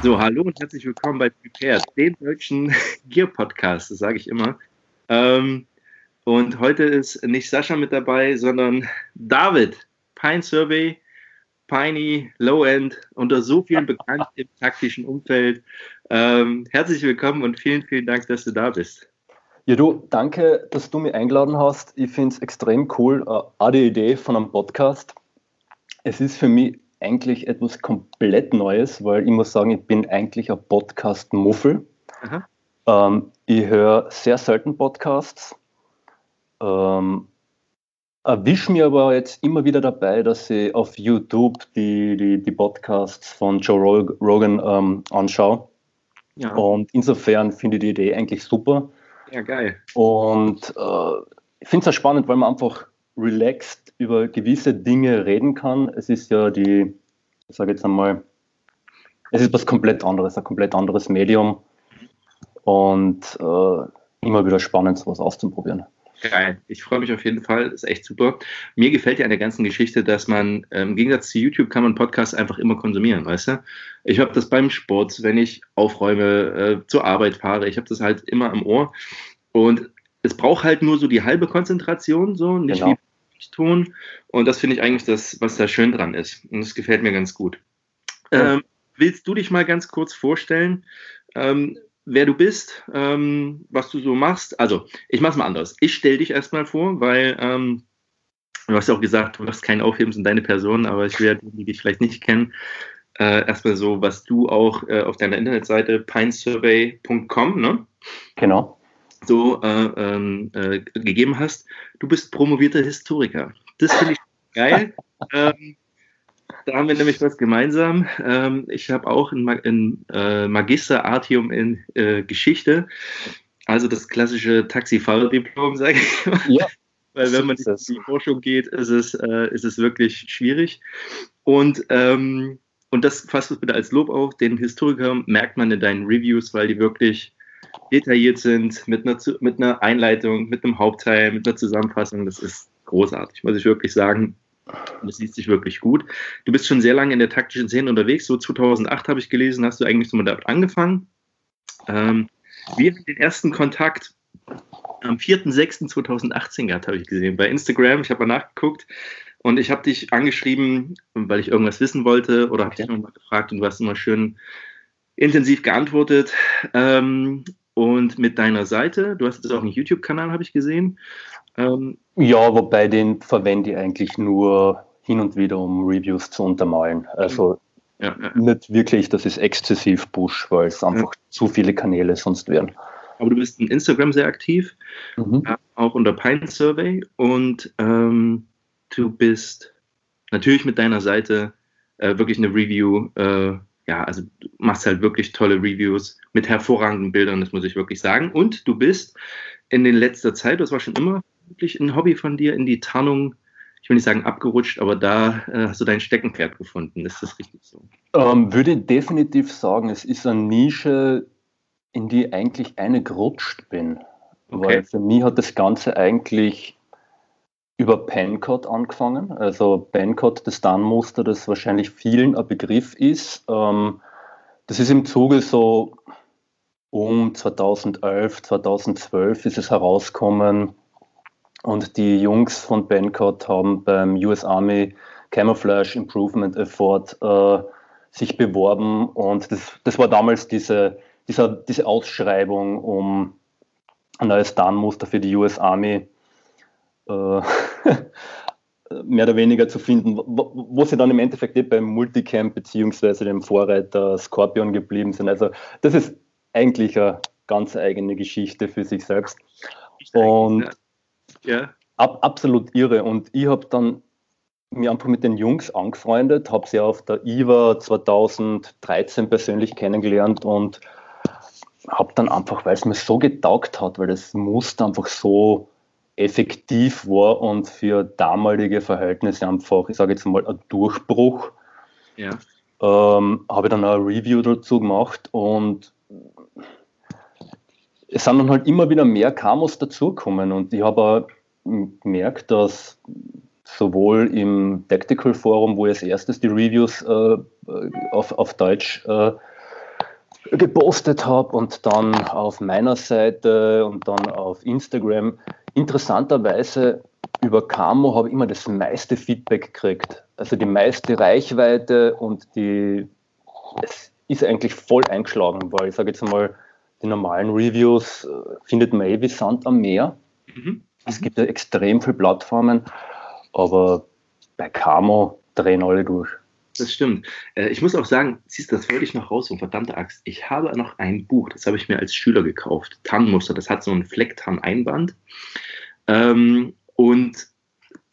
So, hallo und herzlich willkommen bei Prepared, dem deutschen Gear-Podcast, sage ich immer. Ähm, und heute ist nicht Sascha mit dabei, sondern David, Pine Survey, Piney, Low End, unter so vielen bekannt im taktischen Umfeld. Ähm, herzlich willkommen und vielen, vielen Dank, dass du da bist. Ja, du, danke, dass du mich eingeladen hast. Ich finde es extrem cool, äh, auch die Idee von einem Podcast. Es ist für mich eigentlich etwas komplett Neues, weil ich muss sagen, ich bin eigentlich ein Podcast-Muffel. Ähm, ich höre sehr selten Podcasts. Ähm, erwische mir aber jetzt immer wieder dabei, dass ich auf YouTube die, die, die Podcasts von Joe Rogan ähm, anschaue. Ja. Und insofern finde ich die Idee eigentlich super. Ja, geil. Und äh, ich finde es auch spannend, weil man einfach relaxed über gewisse Dinge reden kann. Es ist ja die, ich sage jetzt einmal, es ist was komplett anderes, ein komplett anderes Medium und äh, immer wieder spannend, sowas auszuprobieren. Geil. Ich freue mich auf jeden Fall. Ist echt super. Mir gefällt ja an der ganzen Geschichte, dass man ähm, im Gegensatz zu YouTube kann man Podcasts einfach immer konsumieren, weißt du? Ich habe das beim Sport, wenn ich aufräume, äh, zur Arbeit fahre. Ich habe das halt immer am Ohr. Und es braucht halt nur so die halbe Konzentration, so nicht genau. wie tun. Und das finde ich eigentlich das, was da schön dran ist. Und das gefällt mir ganz gut. Ähm, willst du dich mal ganz kurz vorstellen, ähm, wer du bist, ähm, was du so machst? Also, ich mache es mal anders. Ich stelle dich erstmal vor, weil ähm, du hast ja auch gesagt, du machst keinen Aufhebens in deine Person, aber ich werde die, die dich vielleicht nicht kennen, äh, erstmal so, was du auch äh, auf deiner Internetseite pinesurvey.com, ne? Genau so äh, ähm, äh, gegeben hast. Du bist promovierter Historiker. Das finde ich geil. ähm, da haben wir nämlich was gemeinsam. Ähm, ich habe auch ein, ein äh, Magister Artium in äh, Geschichte, also das klassische Taxifahrerdiplom, sage ich mal. Ja. Weil wenn man in die Forschung geht, ist es, äh, ist es wirklich schwierig. Und ähm, und das fasst es bitte als Lob auf. Den Historiker merkt man in deinen Reviews, weil die wirklich detailliert sind, mit einer, mit einer Einleitung, mit einem Hauptteil, mit einer Zusammenfassung. Das ist großartig, muss ich wirklich sagen. Das liest sich wirklich gut. Du bist schon sehr lange in der taktischen Szene unterwegs. So 2008 habe ich gelesen, hast du eigentlich so mit damit angefangen. Ähm, wir haben den ersten Kontakt am 4.6.2018 gehabt, habe ich gesehen, bei Instagram. Ich habe mal nachgeguckt und ich habe dich angeschrieben, weil ich irgendwas wissen wollte oder habe dich nochmal gefragt und du hast immer schön intensiv geantwortet. Ähm, und mit deiner Seite, du hast jetzt auch einen YouTube-Kanal, habe ich gesehen. Ähm, ja, wobei den verwende ich eigentlich nur hin und wieder, um Reviews zu untermalen. Also ja, ja. nicht wirklich, das ist exzessiv Push, weil es einfach ja. zu viele Kanäle sonst wären. Aber du bist in Instagram sehr aktiv, mhm. Äh, auch unter Pine Survey und ähm, du bist natürlich mit deiner Seite äh, wirklich eine Review äh, ja, also du machst halt wirklich tolle Reviews mit hervorragenden Bildern, das muss ich wirklich sagen. Und du bist in den letzter Zeit, das war schon immer wirklich ein Hobby von dir, in die Tarnung, ich will nicht sagen abgerutscht, aber da äh, hast du dein Steckenpferd gefunden. Ist das richtig so? Ähm, würde definitiv sagen, es ist eine Nische, in die ich eigentlich eingerutscht bin. Okay. Weil für mich hat das Ganze eigentlich über Pencode angefangen. Also Pencode, das Dan-Muster, das wahrscheinlich vielen ein Begriff ist. Ähm, das ist im Zuge so um 2011, 2012 ist es herausgekommen und die Jungs von Pencode haben beim US Army Camouflage Improvement Effort äh, sich beworben und das, das war damals diese, diese, diese Ausschreibung, um ein neues Dan-Muster für die US Army äh, mehr oder weniger zu finden, wo, wo, sie dann im Endeffekt eh beim Multicamp beziehungsweise dem Vorreiter Scorpion geblieben sind. Also das ist eigentlich eine ganz eigene Geschichte für sich selbst. Und ja. ab, absolut irre. Und ich habe dann mich einfach mit den Jungs angefreundet, habe sie auf der IWA 2013 persönlich kennengelernt und habe dann einfach, weil es mir so getaugt hat, weil das Muster einfach so effektiv war und für damalige Verhältnisse einfach, ich sage jetzt mal, ein Durchbruch. Ja. Ähm, habe ich dann ein Review dazu gemacht und es sind dann halt immer wieder mehr Kamos dazugekommen und ich habe gemerkt, dass sowohl im Tactical Forum, wo ich als erstes die Reviews äh, auf, auf Deutsch äh, gepostet habe und dann auf meiner Seite und dann auf Instagram. Interessanterweise über Camo habe ich immer das meiste Feedback gekriegt. Also die meiste Reichweite und die, es ist eigentlich voll eingeschlagen, weil ich sage jetzt mal, die normalen Reviews äh, findet man eh wie Sand am Meer. Mhm. Es gibt ja extrem viele Plattformen, aber bei Camo drehen alle durch. Das stimmt. Äh, ich muss auch sagen, siehst du, das wollte ich noch raus, so verdammte Axt. Ich habe noch ein Buch, das habe ich mir als Schüler gekauft. Tannenmuster, das hat so ein Flecktarn-Einband. Ähm, und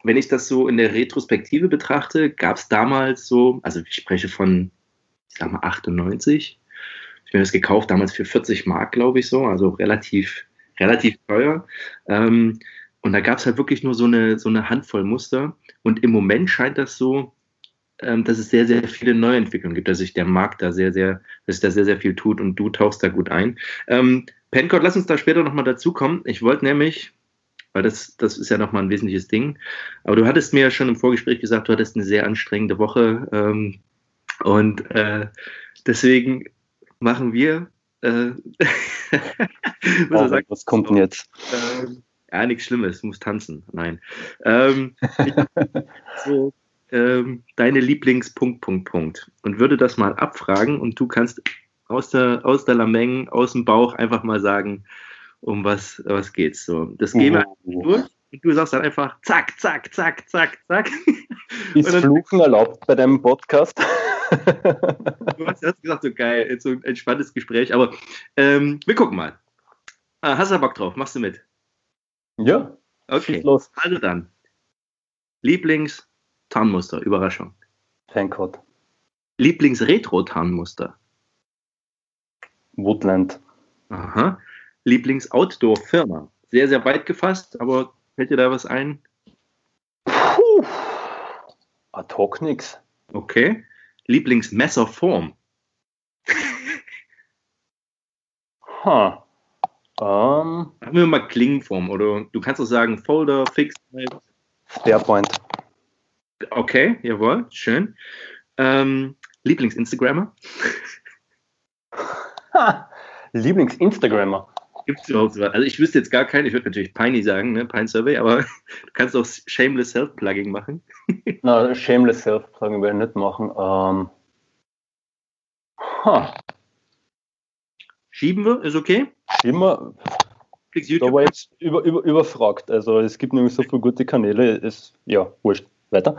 wenn ich das so in der Retrospektive betrachte, gab es damals so, also ich spreche von, ich sag mal, 98. Ich habe das gekauft, damals für 40 Mark, glaube ich so, also relativ, relativ teuer. Ähm, und da gab es halt wirklich nur so eine, so eine Handvoll Muster. Und im Moment scheint das so, ähm, dass es sehr, sehr viele Neuentwicklungen gibt, dass sich der Markt da sehr, sehr, dass da sehr, sehr viel tut und du tauchst da gut ein. Ähm, Pencode, lass uns da später nochmal dazukommen. Ich wollte nämlich, weil das, das ist ja nochmal ein wesentliches Ding, aber du hattest mir ja schon im Vorgespräch gesagt, du hattest eine sehr anstrengende Woche ähm, und äh, deswegen machen wir. Äh, was, oh, sagen, was kommt denn jetzt? Äh, ja, nichts Schlimmes, muss tanzen. Nein. Ähm, so, ähm, deine Lieblings-Punkt, Punkt, Punkt. Und würde das mal abfragen und du kannst aus der, aus der Lameng, aus dem Bauch einfach mal sagen, um was, was geht's. So, das gehen wir uh. durch. Und du sagst dann einfach zack, zack, zack, zack, zack. Ist dann, Fluchen erlaubt bei deinem Podcast? du hast, gesagt, so geil, so ein entspanntes Gespräch. Aber ähm, wir gucken mal. Ah, hast du Bock drauf? Machst du mit? Ja. Okay. Los. Also dann. Lieblings- Tarnmuster, Überraschung. Fancode. Lieblings-Retro-Tarnmuster. Woodland. Aha. Lieblings-Outdoor-Firma. Sehr, sehr weit gefasst, aber fällt dir da was ein? Puh. Ad hoc nix. Okay. Lieblings-Messerform. ha. Um. Haben wir mal Klingenform oder du kannst auch sagen Folder, Fixed. Sparepoint. Okay, jawohl, schön. Ähm, Lieblings-Instagrammer? Lieblings-Instagrammer? Gibt es überhaupt was? Also ich wüsste jetzt gar keinen, ich würde natürlich Piney sagen, ne? Pine Survey, aber du kannst auch Shameless Self-Plugging machen. Na, Shameless Self-Plugging werde ich nicht machen. Ähm, huh. Schieben wir, ist okay? Schieben wir. Da war jetzt über, über, überfragt. Also es gibt nämlich so viele gute Kanäle, ist ja wurscht. Weiter.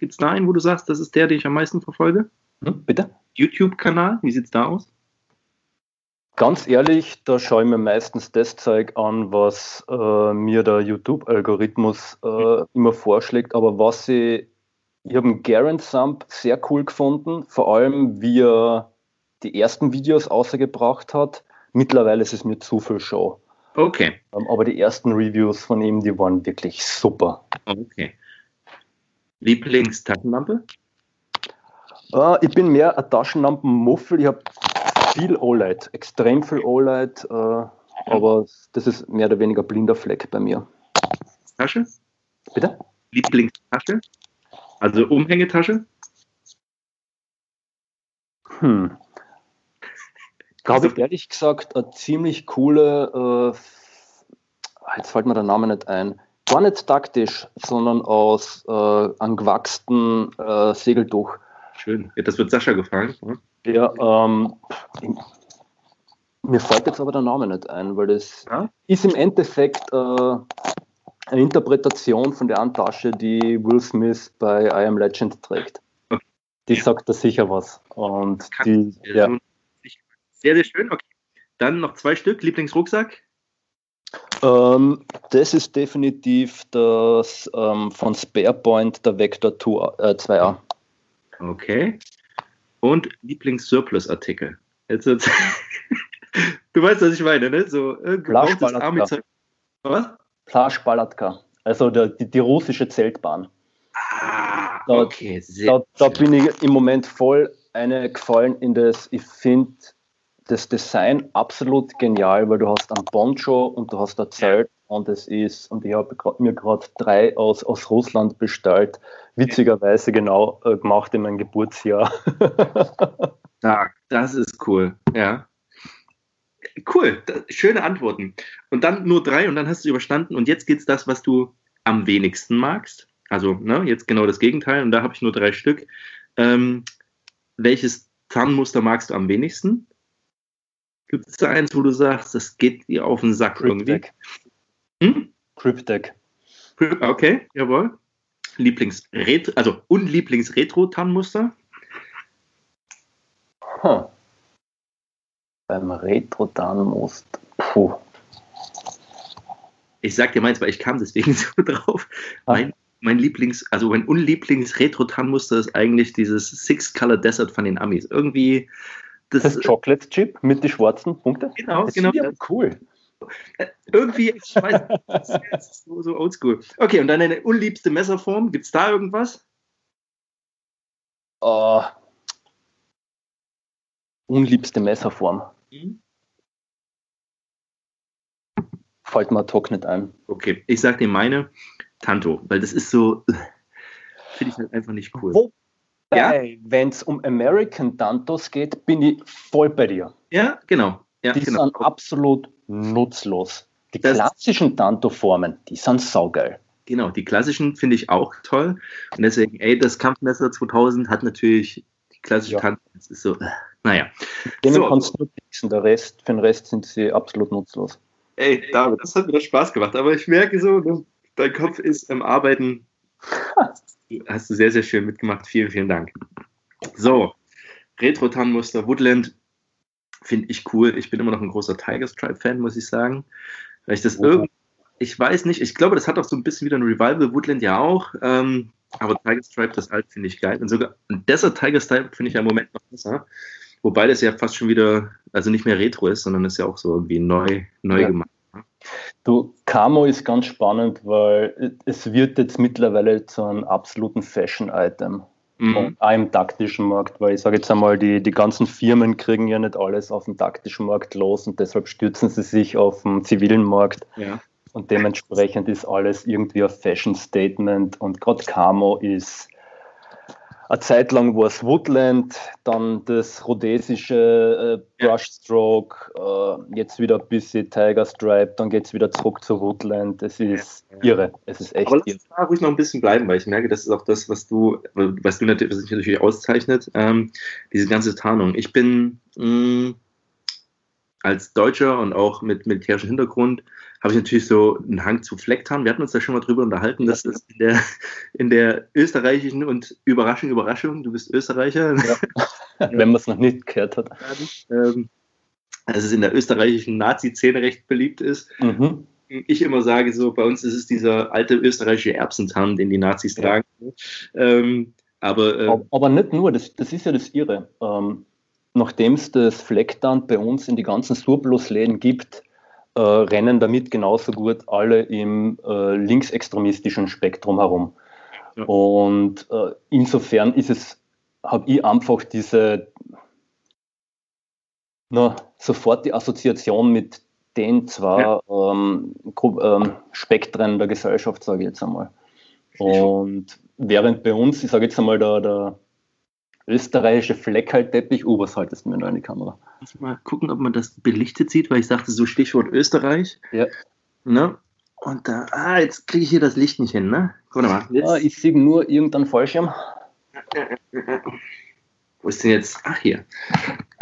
Gibt es da einen, wo du sagst, das ist der, den ich am meisten verfolge? Hm, bitte? YouTube-Kanal, wie sieht es da aus? Ganz ehrlich, da schaue ich mir meistens das Zeug an, was äh, mir der YouTube-Algorithmus äh, immer vorschlägt. Aber was ich, ich habe Garen Sump sehr cool gefunden, vor allem wie er die ersten Videos außergebracht hat. Mittlerweile ist es mir zu viel Show. Okay. Ähm, aber die ersten Reviews von ihm, die waren wirklich super. Okay. Lieblingstaschenlampe? Uh, ich bin mehr ein Taschenlampenmuffel. Ich habe viel OLED, extrem viel OLED, uh, aber das ist mehr oder weniger blinder Fleck bei mir. Tasche? Bitte? Lieblingstasche? Also Umhängetasche? Hm. Habe ich ehrlich gesagt eine ziemlich coole, äh, jetzt fällt mir der Name nicht ein, gar nicht taktisch, sondern aus äh, einem gewachsenen äh, Segeltuch. Schön. Ja, das wird Sascha gefallen. Oder? Ja, ähm, mir fällt jetzt aber der Name nicht ein, weil das ja? ist im Endeffekt äh, eine Interpretation von der Tasche, die Will Smith bei I Am Legend trägt. Okay. Die sagt da sicher was. Und die, ja. Sehr, sehr schön. Okay. Dann noch zwei Stück. Lieblingsrucksack? Ähm, das ist definitiv das ähm, von SparePoint der Vector 2, äh, 2A. Okay. Und Lieblings-Surplus-Artikel. Jetzt, jetzt du weißt, was ich meine, ne? So äh, gebrauchtes Army-Zeug. Was? Plaschbalatka. Also der, die, die, russische Zeltbahn. Ah, okay, sehr da, da bin ich im Moment voll eine gefallen in das, ich finde das Design absolut genial, weil du hast ein Poncho und du hast ein Zelt und es ist, und ich habe mir gerade drei aus, aus Russland bestellt, witzigerweise genau äh, gemacht in meinem Geburtsjahr. Stark, das ist cool, ja. Cool, das, schöne Antworten. Und dann nur drei und dann hast du überstanden. Und jetzt geht's das, was du am wenigsten magst. Also, ne, jetzt genau das Gegenteil. Und da habe ich nur drei Stück. Ähm, welches Zahnmuster magst du am wenigsten? Gibt es da eins, wo du sagst, das geht dir auf den Sack Cryptec. irgendwie? Cryptec. Okay, jawohl. Lieblings -Retro, also Unlieblings-Retro-Tannenmuster? Huh. Beim Retro-Tannenmuster. Puh. Ich sag dir meins, weil ich kam deswegen so drauf. Ah. Mein, mein Lieblings-, also mein Unlieblings-Retro-Tannenmuster ist eigentlich dieses Six-Color Desert von den Amis. Irgendwie. Das, das Chocolate Chip mit den schwarzen Punkten? Genau, das genau. Ja cool. Irgendwie, ich weiß, ist so, so oldschool. Okay, und dann deine unliebste Messerform, gibt es da irgendwas? Uh, unliebste Messerform. Mhm. Fällt mir ad nicht ein. Okay, ich sag dir meine Tanto, weil das ist so, finde ich halt einfach nicht cool. Wo, ja? Wenn es um American Tantos geht, bin ich voll bei dir. Ja, genau. Ja, die genau. sind absolut nutzlos. Die das klassischen Tanto-Formen, die sind saugeil. Genau, die klassischen finde ich auch toll. Und deswegen, ey, das Kampfmesser 2000 hat natürlich die klassische ja. Tanto. Das ist so, äh, naja. Denen so. kannst du nur fixen, der Rest, für den Rest sind sie absolut nutzlos. Ey, David, das hat mir Spaß gemacht, aber ich merke so, dein Kopf ist am Arbeiten. Hast du sehr, sehr schön mitgemacht. Vielen, vielen Dank. So, Retro-Tannenmuster Woodland finde ich cool. Ich bin immer noch ein großer Tiger Stripe-Fan, muss ich sagen. Weil ich das oh. irgendwie, ich weiß nicht, ich glaube, das hat auch so ein bisschen wieder ein Revival, Woodland ja auch. Ähm, aber Tiger Stripe, das alt, finde ich geil. Und sogar ein Desert Tiger Stripe finde ich ja im Moment noch besser. Wobei das ja fast schon wieder, also nicht mehr Retro ist, sondern ist ja auch so irgendwie neu, neu ja. gemacht. Du, Camo ist ganz spannend, weil es wird jetzt mittlerweile zu einem absoluten Fashion-Item. Mhm. auch im taktischen Markt, weil ich sage jetzt einmal, die, die ganzen Firmen kriegen ja nicht alles auf dem taktischen Markt los und deshalb stürzen sie sich auf den zivilen Markt. Ja. Und dementsprechend ist alles irgendwie ein Fashion Statement und gerade Camo ist eine Zeit lang war es Woodland, dann das rhodesische äh, Brushstroke, äh, jetzt wieder ein bisschen Tiger Stripe, dann geht es wieder zurück zu Woodland. Es ist irre. Es ist echt Aber lass irre. da ruhig noch ein bisschen bleiben, weil ich merke, das ist auch das, was du, was du natürlich, was natürlich auszeichnet, ähm, diese ganze Tarnung. Ich bin mh, mm, als Deutscher und auch mit militärischem Hintergrund habe ich natürlich so einen Hang zu Flecktarn. Wir hatten uns da schon mal drüber unterhalten, dass das in der, in der österreichischen und Überraschung, Überraschung, du bist Österreicher. Ja. Wenn man es noch nicht gehört hat. Ähm, dass es in der österreichischen Nazi-Szene recht beliebt ist. Mhm. Ich immer sage so, bei uns ist es dieser alte österreichische Erbsentarn, den die Nazis tragen. Ähm, aber, äh, aber nicht nur, das, das ist ja das Irre. Ähm, Nachdem es das Flecktarn bei uns in die ganzen Surplus-Läden gibt, äh, rennen damit genauso gut alle im äh, linksextremistischen Spektrum herum. Ja. Und äh, insofern ist es, habe ich einfach diese na, sofort die Assoziation mit den zwei ja. ähm, ähm, Spektren der Gesellschaft, sage ich jetzt einmal. Und während bei uns, ich sage jetzt einmal, der, der österreichische Fleckhaltteppich, oh, was haltest du mir in die Kamera? Mal gucken, ob man das belichtet sieht, weil ich sagte so Stichwort Österreich. Ja. Ne? Und da, ah, jetzt kriege ich hier das Licht nicht hin, ne? Guck mal. Jetzt. Ah, ich sehe nur irgendeinen Fallschirm. Wo ist denn jetzt? Ach, hier.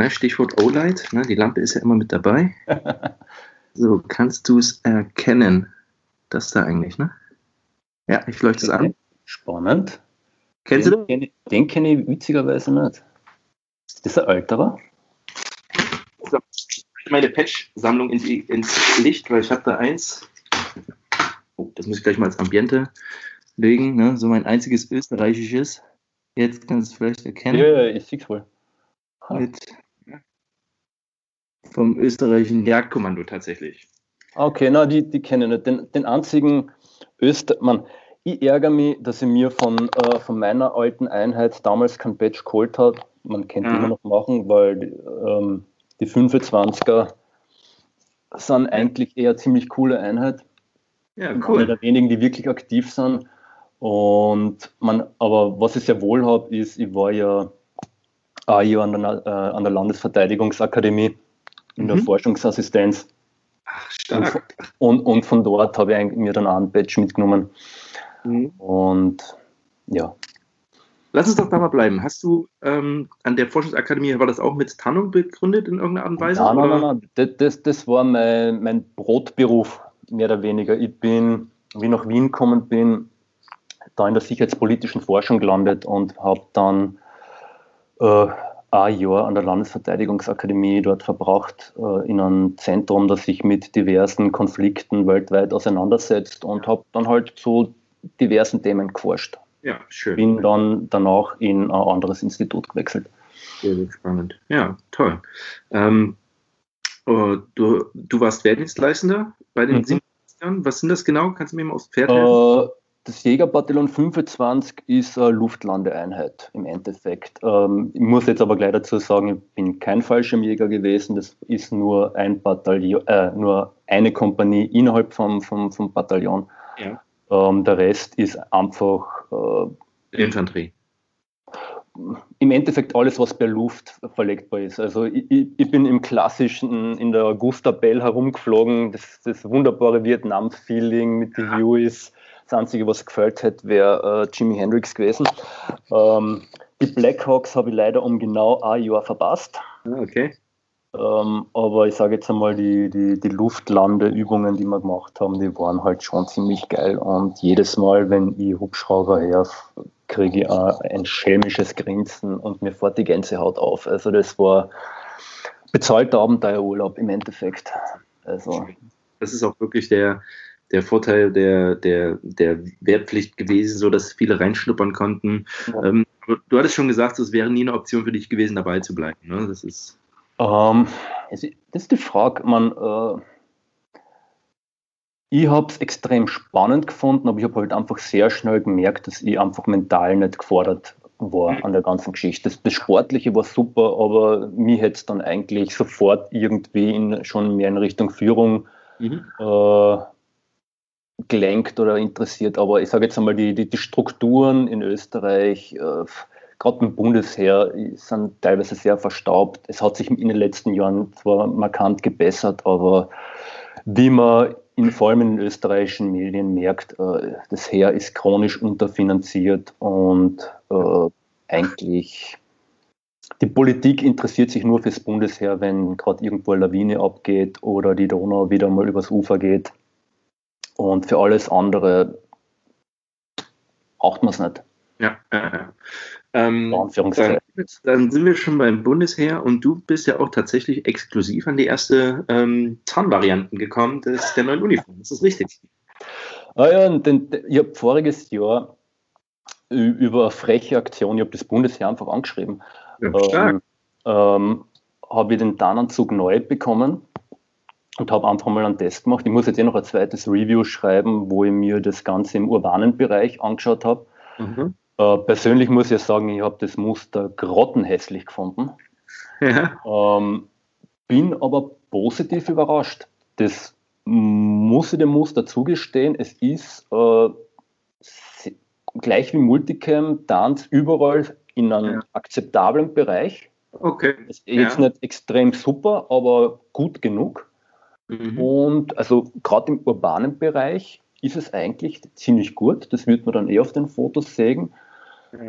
Stichwort O-Light, ne? die Lampe ist ja immer mit dabei. so, kannst du es erkennen? Das da eigentlich, ne? Ja, ich leuchte es an. Spannend. Kennst den, du den? Den kenne ich witzigerweise nicht. Ist das ein älterer? meine Patch-Sammlung ins, ins Licht, weil ich habe da eins. Oh, das muss ich gleich mal als Ambiente legen. Ne? So mein einziges österreichisches. Jetzt kannst du es vielleicht erkennen. Ja, ja ich sehe es wohl. Mit, vom österreichischen Jagdkommando tatsächlich. Okay, na, die, die kenne ich nicht. Den, den einzigen Öster... Man, ich ärgere mich, dass ich mir von, äh, von meiner alten Einheit damals kein Badge geholt habe. Man könnte mhm. immer noch machen, weil ähm, die 25er sind eigentlich eher ziemlich coole Einheit. Ja, cool. Einer der wenigen, die wirklich aktiv sind. Und man, aber was ich sehr wohl habe, ist, ich war ja ein Jahr an der, äh, an der Landesverteidigungsakademie in mhm. der Forschungsassistenz. Ach, stark. Und, und, und, von dort habe ich mir dann auch einen Badge mitgenommen. Mhm. Und ja. Lass uns doch da mal bleiben. Hast du ähm, an der Forschungsakademie, war das auch mit Tarnung begründet in irgendeiner Art und Weise? Nein, nein, nein, nein. Das, das, das war mein, mein Brotberuf, mehr oder weniger. Ich bin, wie ich nach Wien gekommen bin, da in der sicherheitspolitischen Forschung gelandet und habe dann äh, ein Jahr an der Landesverteidigungsakademie dort verbracht, äh, in einem Zentrum, das sich mit diversen Konflikten weltweit auseinandersetzt und habe dann halt zu diversen Themen geforscht. Ja, schön. Bin dann danach in ein anderes Institut gewechselt. Sehr, sehr spannend. Ja, toll. Ähm, oh, du, du warst Wehrdienstleistender bei den mhm. Jahren. Was sind das genau? Kannst du mir mal aufs Pferd helfen? Äh, das Jägerbataillon 25 ist eine Luftlandeeinheit im Endeffekt. Ähm, ich muss jetzt aber gleich dazu sagen, ich bin kein Fallschirmjäger gewesen. Das ist nur ein Bataillon, äh, nur eine Kompanie innerhalb vom, vom, vom Bataillon. Ja. Ähm, der Rest ist einfach äh, Infanterie. Im Endeffekt alles, was per Luft verlegbar ist. Also ich, ich bin im klassischen, in der Augusta Bell herumgeflogen, das, das wunderbare Vietnam-Feeling mit den Hueys. Das Einzige, was gefällt hätte, wäre äh, Jimi Hendrix gewesen. Ähm, die Blackhawks habe ich leider um genau ein Jahr verpasst. Ah, okay. Ähm, aber ich sage jetzt einmal, die, die, die Luftlandeübungen, die wir gemacht haben, die waren halt schon ziemlich geil. Und jedes Mal, wenn ich Hubschrauber her, kriege ich ein schelmisches Grinsen und mir fährt die Gänsehaut auf. Also das war bezahlter Abenteuerurlaub im Endeffekt. Also. Das ist auch wirklich der, der Vorteil der, der, der Wehrpflicht gewesen, so dass viele reinschnuppern konnten. Ja. Ähm, du hattest schon gesagt, es wäre nie eine Option für dich gewesen, dabei zu bleiben. Ne? Das ist ähm, das ist die Frage. Man, äh, ich habe es extrem spannend gefunden, aber ich habe halt einfach sehr schnell gemerkt, dass ich einfach mental nicht gefordert war an der ganzen Geschichte. Das, das Sportliche war super, aber mich hätte es dann eigentlich sofort irgendwie in, schon mehr in Richtung Führung mhm. äh, gelenkt oder interessiert. Aber ich sage jetzt einmal, die, die, die Strukturen in Österreich, äh, gerade im Bundesheer sind teilweise sehr verstaubt. Es hat sich in den letzten Jahren zwar markant gebessert, aber wie man in, vor allem in den österreichischen Medien merkt, äh, das Heer ist chronisch unterfinanziert und äh, eigentlich die Politik interessiert sich nur fürs Bundesheer, wenn gerade irgendwo eine Lawine abgeht oder die Donau wieder mal übers Ufer geht. Und für alles andere braucht man es nicht. Ja, äh, ähm, dann, dann, sind wir schon beim Bundesheer und du bist ja auch tatsächlich exklusiv an die erste ähm, Tarnvarianten gekommen des, der neuen Uniform. Das ist richtig. Ah ja, denn, ich habe voriges Jahr über eine freche Aktion, ich habe das Bundesheer einfach angeschrieben, ja, ähm, ähm, habe ich den Tarnanzug neu bekommen und habe einfach mal einen Test gemacht. Ich muss jetzt eh noch ein zweites Review schreiben, wo ich mir das Ganze im urbanen Bereich angeschaut habe. Mhm. Äh, persönlich muss ich sagen, ich habe das Muster grottenhässlich gefunden. Ja. Ähm, bin aber positiv überrascht. Das muss ich dem Muster zugestehen. Es ist äh, gleich wie Multicam Dance überall in einem ja. akzeptablen Bereich. Okay. Ist jetzt ja. nicht extrem super, aber gut genug. Mhm. Und also gerade im urbanen Bereich ist es eigentlich ziemlich gut. Das wird man dann eh auf den Fotos sehen.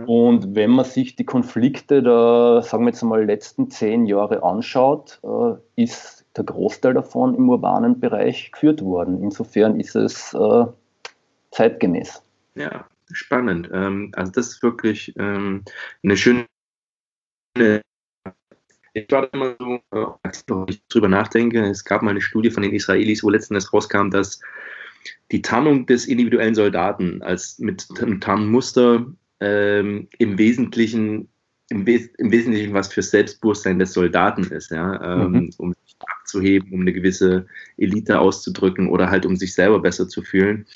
Und wenn man sich die Konflikte der, sagen wir jetzt mal, letzten zehn Jahre anschaut, äh, ist der Großteil davon im urbanen Bereich geführt worden. Insofern ist es äh, zeitgemäß. Ja, spannend. Ähm, also das ist wirklich ähm, eine schöne ich war immer so, äh, als ich darüber nachdenke, es gab mal eine Studie von den Israelis, wo letztendlich rauskam, dass die Tarnung des individuellen Soldaten als mit einem Tarnmuster ähm, im Wesentlichen im, Wes im, Wesentlichen was für Selbstbewusstsein des Soldaten ist, ja, ähm, mhm. um sich abzuheben, um eine gewisse Elite auszudrücken oder halt um sich selber besser zu fühlen.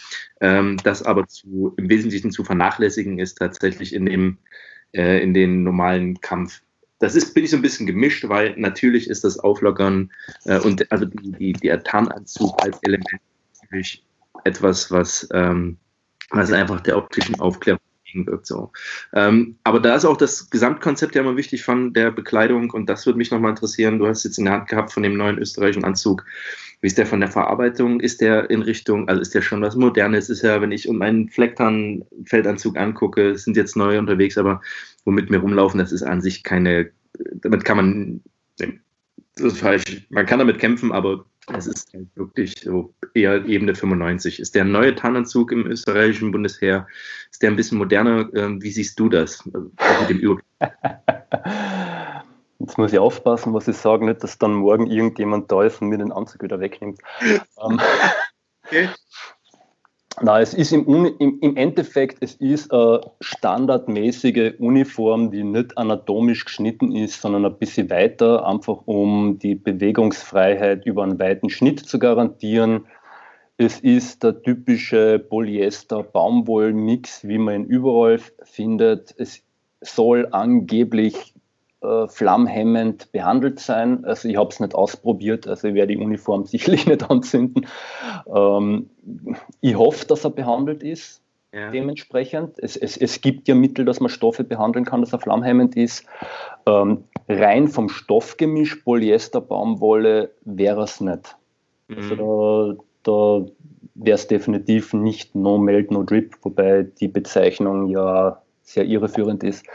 Ähm, das aber zu, im Wesentlichen zu vernachlässigen ist tatsächlich in dem äh, in den normalen Kampf. Das ist, bin ich so ein bisschen gemischt, weil natürlich ist das Auflockern äh, und also die, die, der Tarnanzug als Element natürlich etwas, was, ähm, was einfach der optischen Aufklärung wird. So. Ähm, aber da ist auch das Gesamtkonzept ja immer wichtig von der Bekleidung und das würde mich nochmal interessieren. Du hast jetzt in der Hand gehabt von dem neuen österreichischen Anzug. Wie ist der von der Verarbeitung? Ist der in Richtung, also ist der schon was Modernes? Ist ja, wenn ich meinen Flecktarn-Feldanzug angucke, sind jetzt neue unterwegs, aber womit mir rumlaufen, das ist an sich keine, damit kann man, das ist falsch, man kann damit kämpfen, aber es ist halt wirklich so eher Ebene 95. Ist der neue Tarnanzug im österreichischen Bundesheer, ist der ein bisschen moderner? Ähm, wie siehst du das äh, mit dem Jetzt muss ich aufpassen, was ich sage, nicht, dass dann morgen irgendjemand da ist und mir den Anzug wieder wegnimmt. Ähm, okay. Na, es ist im, im, im, Endeffekt, es ist eine standardmäßige Uniform, die nicht anatomisch geschnitten ist, sondern ein bisschen weiter, einfach um die Bewegungsfreiheit über einen weiten Schnitt zu garantieren. Es ist der typische Polyester-Baumwoll-Mix, wie man ihn überall findet. Es soll angeblich äh, flammhemmend behandelt sein. Also ich habe es nicht ausprobiert, also ich werde die Uniform sicherlich nicht anzünden. Ähm, ich hoffe, dass er behandelt ist. Ja. Dementsprechend. Es, es, es gibt ja Mittel, dass man Stoffe behandeln kann, dass er flammhemmend ist. Ähm, rein vom Stoffgemisch Polyester, Baumwolle wäre es nicht. Mhm. Also da, da wäre es definitiv nicht No Melt, No Drip, wobei die Bezeichnung ja sehr irreführend ist.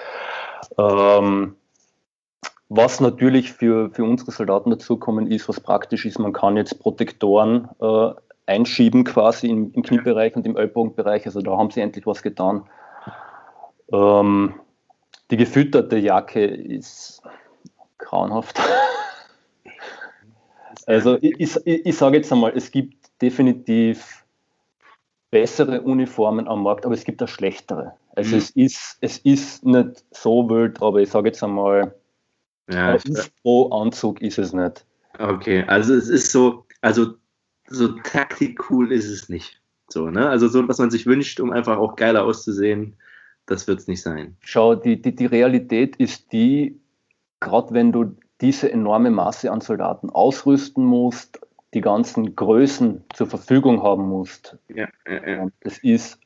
Ähm, was natürlich für, für unsere Soldaten dazukommen ist, was praktisch ist, man kann jetzt Protektoren äh, einschieben quasi im, im, Kniebereich und im Ellbogenbereich. Also da haben sie endlich was getan. Ähm, die gefütterte Jacke ist grauenhaft. also ich, ich, ich sage jetzt einmal, es gibt definitiv bessere Uniformen am Markt, aber es gibt auch schlechtere. Also mhm. es, ist, es ist nicht so wild, aber ich sage jetzt einmal, ja, pro Anzug ist es nicht. Okay, also es ist so, also so taktikcool ist es nicht. So, ne? Also so, was man sich wünscht, um einfach auch geiler auszusehen, das wird es nicht sein. Schau, die, die, die Realität ist die, gerade wenn du diese enorme Masse an Soldaten ausrüsten musst, die ganzen Größen zur Verfügung haben musst. Ja, ja, ja. Das ist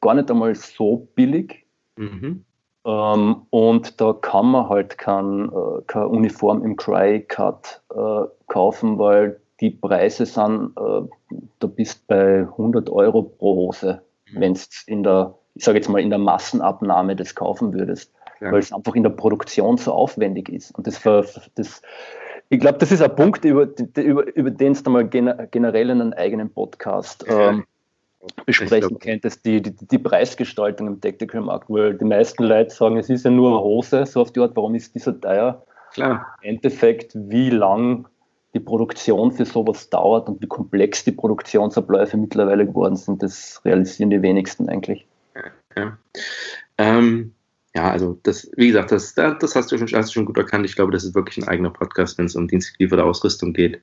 gar nicht einmal so billig. Mhm. Ähm, und da kann man halt kein, äh, keine Uniform im Cry-Cut äh, kaufen, weil die Preise sind, äh, da bist bei 100 Euro pro Hose, mhm. wenn es in der, ich sage jetzt mal, in der Massenabnahme das kaufen würdest, ja. weil es einfach in der Produktion so aufwendig ist. Und das, das ich glaube, das ist ein Punkt, über, über, über den es mal generell in einem eigenen Podcast ähm, besprechen könntest, die, die, die Preisgestaltung im Tactical-Markt, weil die meisten Leute sagen, es ist ja nur eine Hose, so auf die Art, warum ist die so teuer? Klar. Im Endeffekt, wie lang die Produktion für sowas dauert und wie komplex die Produktionsabläufe mittlerweile geworden sind, das realisieren die wenigsten eigentlich. Ja, ähm, ja also das, wie gesagt, das, das hast, du schon, hast du schon gut erkannt. Ich glaube, das ist wirklich ein eigener Podcast, wenn es um dienstgelieferte Ausrüstung geht.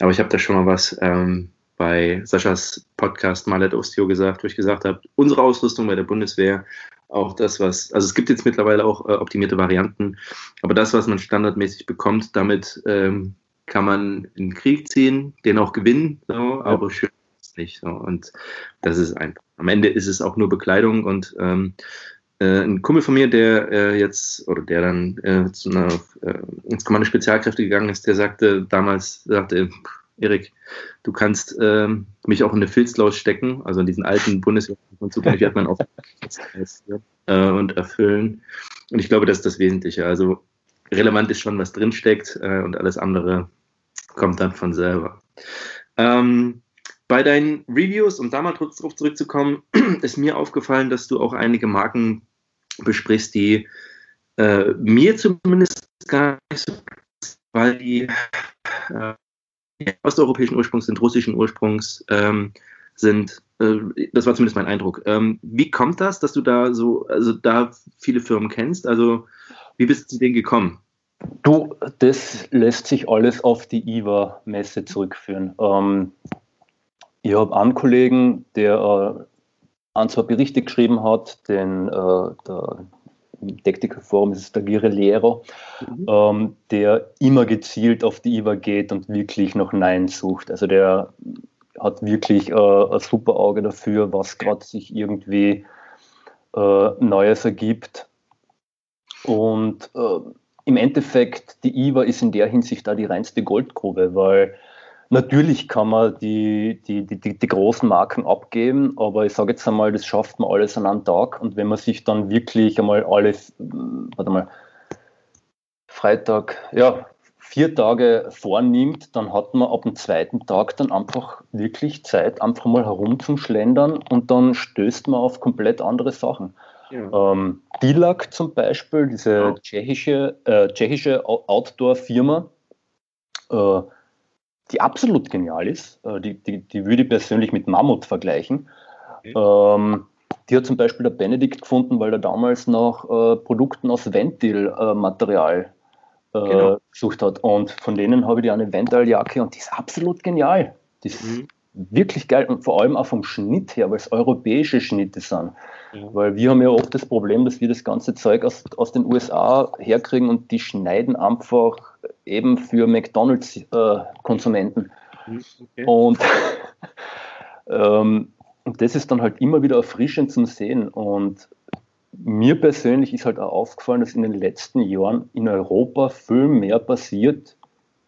Aber ich habe da schon mal was ähm, bei Saschas Podcast Malet Ostio gesagt, wo ich gesagt habe, unsere Ausrüstung bei der Bundeswehr, auch das, was, also es gibt jetzt mittlerweile auch äh, optimierte Varianten, aber das, was man standardmäßig bekommt, damit ähm, kann man in den Krieg ziehen, den auch gewinnen, so, aber schön ist nicht. So. Und das ist einfach. Am Ende ist es auch nur Bekleidung und ähm, äh, ein Kumpel von mir, der äh, jetzt, oder der dann äh, zu einer, äh, ins Kommando Spezialkräfte gegangen ist, der sagte damals, sagte, Erik, du kannst ähm, mich auch in eine Filzlaus stecken, also in diesen alten Bundeswehr-Zug, die hat man auch äh, und erfüllen. Und ich glaube, das ist das Wesentliche. Also relevant ist schon, was drinsteckt äh, und alles andere kommt dann von selber. Ähm, bei deinen Reviews, um da mal darauf zurückzukommen, ist mir aufgefallen, dass du auch einige Marken besprichst, die äh, mir zumindest gar nicht so, weil die äh, osteuropäischen Ursprungs sind, russischen Ursprungs ähm, sind. Äh, das war zumindest mein Eindruck. Ähm, wie kommt das, dass du da so, also da viele Firmen kennst? Also wie bist du denen gekommen? Du, das lässt sich alles auf die IWA-Messe zurückführen. Ähm, ich habe einen Kollegen, der äh, ein, zwei Berichte geschrieben hat, den äh, der Tactical Forum ist es der Guerrillero, mhm. ähm, der immer gezielt auf die IWA geht und wirklich nach Nein sucht. Also der hat wirklich äh, ein super Auge dafür, was gerade sich irgendwie äh, Neues ergibt. Und äh, im Endeffekt, die IWA ist in der Hinsicht da die reinste Goldgrube, weil natürlich kann man die, die, die, die, großen Marken abgeben, aber ich sage jetzt einmal, das schafft man alles an einem Tag. Und wenn man sich dann wirklich einmal alles, warte mal, Freitag, ja, vier Tage vornimmt, dann hat man ab dem zweiten Tag dann einfach wirklich Zeit, einfach mal herumzuschlendern und dann stößt man auf komplett andere Sachen. Ja. Ähm, Dilak zum Beispiel, diese tschechische, äh, tschechische Outdoor-Firma, äh, die absolut genial ist, äh, die, die, die würde ich persönlich mit Mammut vergleichen. Okay. Ähm, die hat zum Beispiel der Benedikt gefunden, weil er damals nach äh, Produkten aus Ventil-Material äh, genau. gesucht hat. Und von denen habe ich die eine Ventil-Jacke und die ist absolut genial. Die ist mhm wirklich geil und vor allem auch vom Schnitt her, weil es europäische Schnitte sind. Ja. Weil wir haben ja oft das Problem, dass wir das ganze Zeug aus, aus den USA herkriegen und die schneiden einfach eben für McDonalds-Konsumenten. Äh, okay. Und, ähm, das ist dann halt immer wieder erfrischend zum Sehen. Und mir persönlich ist halt auch aufgefallen, dass in den letzten Jahren in Europa viel mehr passiert,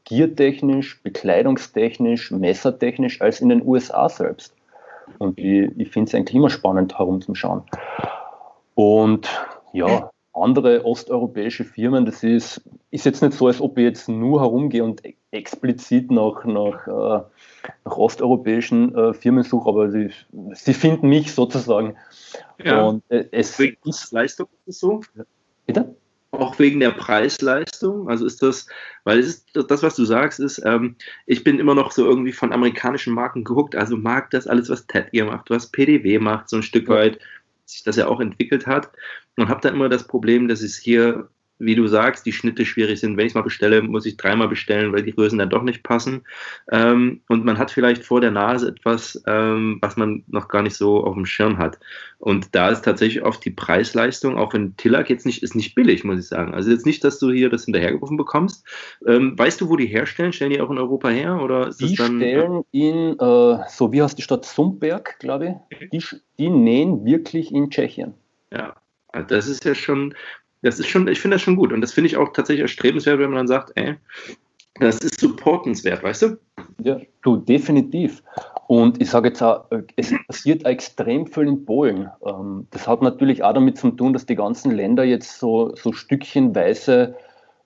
giertechnisch, bekleidungstechnisch, messertechnisch als in den USA selbst. Und ich, ich finde es eigentlich immer spannend herumzuschauen. Und ja, andere osteuropäische Firmen, das ist, ist jetzt nicht so, als ob ich jetzt nur herumgehe und explizit nach, nach, äh, nach osteuropäischen äh, Firmen suche, aber sie, sie finden mich sozusagen. Ja. Und äh, es ist Leistung ist so. Bitte? auch wegen der Preisleistung? Also ist das, weil es ist, das, was du sagst, ist, ähm, ich bin immer noch so irgendwie von amerikanischen Marken gehuckt. Also mag das alles, was Ted Gear macht, was PDW macht, so ein Stück weit, sich das ja auch entwickelt hat. Und habe dann immer das Problem, dass es hier wie du sagst, die Schnitte schwierig sind. Wenn ich es mal bestelle, muss ich dreimal bestellen, weil die Größen dann doch nicht passen. Ähm, und man hat vielleicht vor der Nase etwas, ähm, was man noch gar nicht so auf dem Schirm hat. Und da ist tatsächlich oft die Preisleistung, auch wenn Tillack jetzt nicht, ist nicht billig, muss ich sagen. Also jetzt nicht, dass du hier das hinterhergerufen bekommst. Ähm, weißt du, wo die herstellen? Stellen die auch in Europa her? Oder die dann, stellen in, äh, so wie heißt die Stadt Sumberg, glaube ich, die, die nähen wirklich in Tschechien. Ja, das ist ja schon, das ist schon, ich finde das schon gut. Und das finde ich auch tatsächlich erstrebenswert, wenn man dann sagt, ey, das ist supportenswert, weißt du? Ja, du, definitiv. Und ich sage jetzt auch, es passiert extrem viel in Polen. Ähm, das hat natürlich auch damit zu tun, dass die ganzen Länder jetzt so, so stückchenweise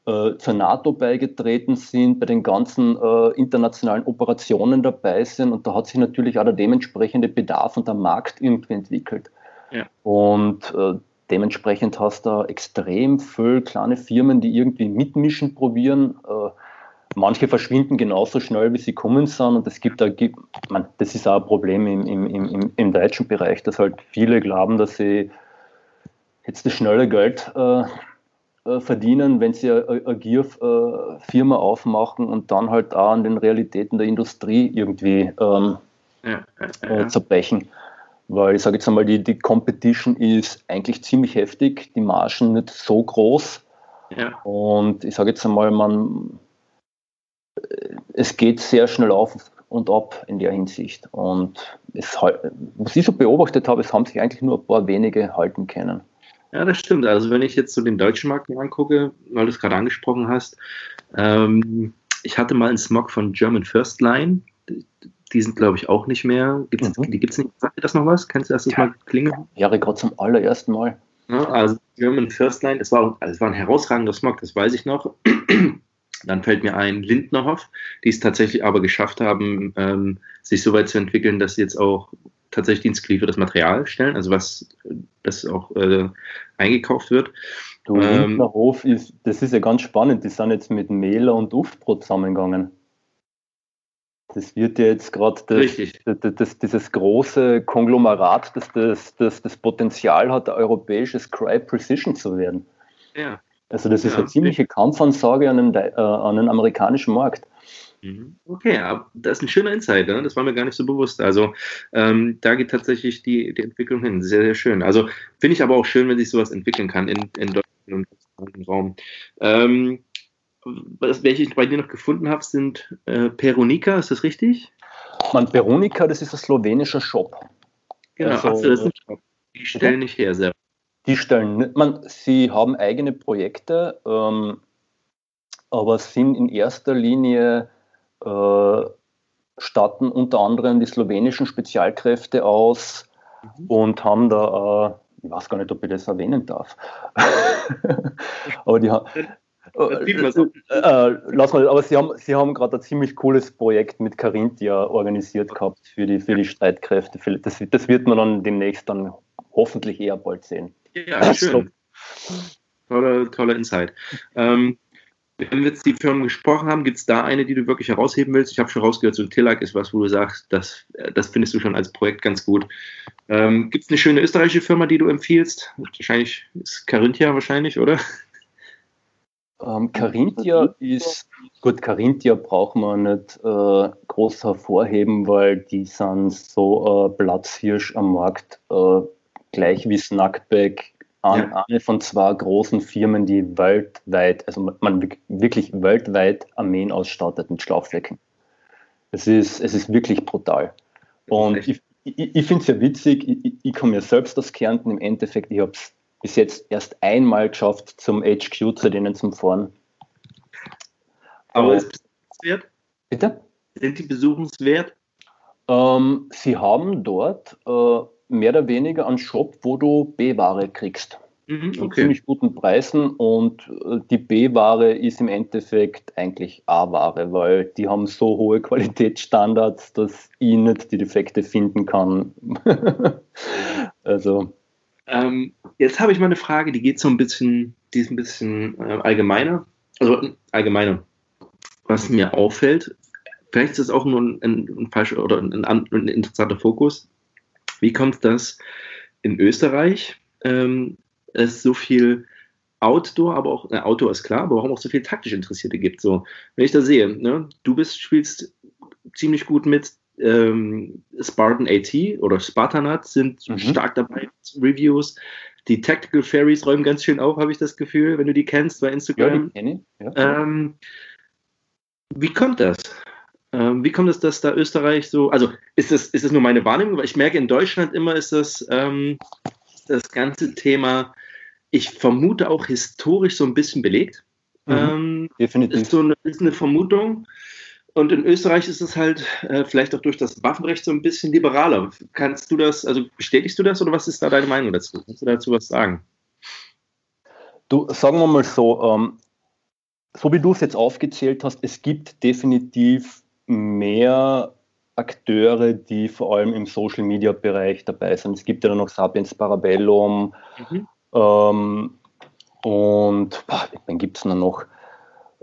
äh, zur NATO beigetreten sind, bei den ganzen äh, internationalen Operationen dabei sind. Und da hat sich natürlich auch der dementsprechende Bedarf und der Markt irgendwie entwickelt. Ja. Und äh, Dementsprechend hast du extrem viele kleine Firmen, die irgendwie mitmischen probieren. Äh, manche verschwinden genauso schnell, wie sie kommen sind. Und es gibt da, man, das ist auch ein Problem im, im, im, im deutschen Bereich, dass halt viele glauben, dass sie jetzt das schnelle Geld äh, äh verdienen, wenn sie eine, eine Gier-Firma aufmachen und dann halt auch an den Realitäten der Industrie irgendwie ähm, ja, ja, ja. zerbrechen. Weil ich sage jetzt einmal, die, die Competition ist eigentlich ziemlich heftig, die Margen nicht so groß. Ja. Und ich sage jetzt einmal, man, es geht sehr schnell auf und ab in der Hinsicht. Und es, was ich so beobachtet habe, es haben sich eigentlich nur ein paar wenige halten können. Ja, das stimmt. Also wenn ich jetzt so den deutschen Markt angucke, weil du es gerade angesprochen hast, ähm, ich hatte mal einen Smog von German First Line die sind, glaube ich, auch nicht mehr. Gibt's, mhm. Die gibt es nicht. Sagt dir das noch was? Kennst du das ja. mal klingen? Ja, gerade zum allerersten Mal. Ja, also German First Line, es war, also es war ein herausragender Smog, das weiß ich noch. Dann fällt mir ein Lindnerhoff, die es tatsächlich aber geschafft haben, ähm, sich so weit zu entwickeln, dass sie jetzt auch tatsächlich Dienstglied für das Material stellen, also was das auch äh, eingekauft wird. Du, ähm, Lindnerhof ist, das ist ja ganz spannend, die sind jetzt mit Mehler und Uftbrot zusammengegangen. Das wird ja jetzt gerade dieses große Konglomerat, das das, das das Potenzial hat, europäisches Cry Precision zu werden. Ja. Also das ist ja. eine ziemliche Kampfansage an den, äh, an den amerikanischen Markt. Mhm. Okay, aber das ist ein schöner Insight, ne? das war mir gar nicht so bewusst. Also ähm, da geht tatsächlich die, die Entwicklung hin. Sehr, sehr schön. Also finde ich aber auch schön, wenn sich sowas entwickeln kann in, in Deutschland und im Raum. Ähm, was, welche ich bei dir noch gefunden habe, sind äh, Peronika, ist das richtig? Man, Peronika, das ist ein slowenischer Shop. Genau, also, Ach, das Shop. Die stellen nicht her selber. Die stellen, man, sie haben eigene Projekte, ähm, aber sind in erster Linie äh, statten unter anderem die slowenischen Spezialkräfte aus mhm. und haben da, äh, ich weiß gar nicht, ob ich das erwähnen darf, aber die haben. Äh, äh, lass mal, aber Sie haben, Sie haben gerade ein ziemlich cooles Projekt mit Carinthia organisiert gehabt für die, für die Streitkräfte. Das, das wird man dann demnächst dann hoffentlich eher bald sehen. Ja, schön. Toller, toller Insight. Ähm, wenn wir jetzt die Firmen gesprochen haben, gibt es da eine, die du wirklich herausheben willst? Ich habe schon rausgehört, so ein Tilak ist was, wo du sagst, das, das findest du schon als Projekt ganz gut. Ähm, gibt es eine schöne österreichische Firma, die du empfiehlst? Wahrscheinlich ist Carinthia wahrscheinlich, oder? Ähm, Carinthia ist, gut, Carinthia braucht man nicht äh, groß hervorheben, weil die sind so äh, Platzhirsch am Markt, äh, gleich wie Snackback, an, ja. eine von zwei großen Firmen, die weltweit, also man wirklich weltweit Armeen ausstattet mit Schlauchflecken. Es ist, es ist wirklich brutal. Und ich, ich, ich finde es ja witzig, ich, ich komme ja selbst aus Kärnten, im Endeffekt, ich habe es bis jetzt erst einmal geschafft, zum HQ zu denen zu fahren. Aber ist es besuchenswert? Bitte? Sind die besuchenswert? Ähm, sie haben dort äh, mehr oder weniger einen Shop, wo du B-Ware kriegst. Mhm, okay. Zu ziemlich guten Preisen und äh, die B-Ware ist im Endeffekt eigentlich A-Ware, weil die haben so hohe Qualitätsstandards, dass ich nicht die Defekte finden kann. also. Ähm, jetzt habe ich mal eine Frage, die geht so ein bisschen, die ist ein bisschen äh, allgemeiner. Also allgemeiner. Was mir auffällt, vielleicht ist das auch nur ein, ein, ein falscher oder ein, ein interessanter Fokus wie kommt das in Österreich, ähm, es so viel Outdoor, aber auch, äh, Outdoor ist klar, aber warum auch so viel taktisch Interessierte gibt. So, wenn ich da sehe, ne, du bist, spielst ziemlich gut mit, ähm, Spartan AT oder Spartanat sind mhm. stark dabei, Reviews. Die Tactical Fairies räumen ganz schön auf, habe ich das Gefühl, wenn du die kennst bei Instagram. Ja, ja. Ähm, wie kommt das? Ähm, wie kommt es, dass da Österreich so, also ist es, ist es nur meine Wahrnehmung, weil ich merke, in Deutschland immer ist das, ähm, das ganze Thema, ich vermute auch historisch so ein bisschen belegt. Mhm, ähm, definitiv. Ist so eine, ist eine Vermutung. Und in Österreich ist es halt äh, vielleicht auch durch das Waffenrecht so ein bisschen liberaler. Kannst du das, also bestätigst du das oder was ist da deine Meinung dazu? Kannst du dazu was sagen? Du, sagen wir mal so, ähm, so wie du es jetzt aufgezählt hast, es gibt definitiv mehr Akteure, die vor allem im Social Media Bereich dabei sind. Es gibt ja noch Sapiens Parabellum mhm. ähm, und boah, dann gibt es noch,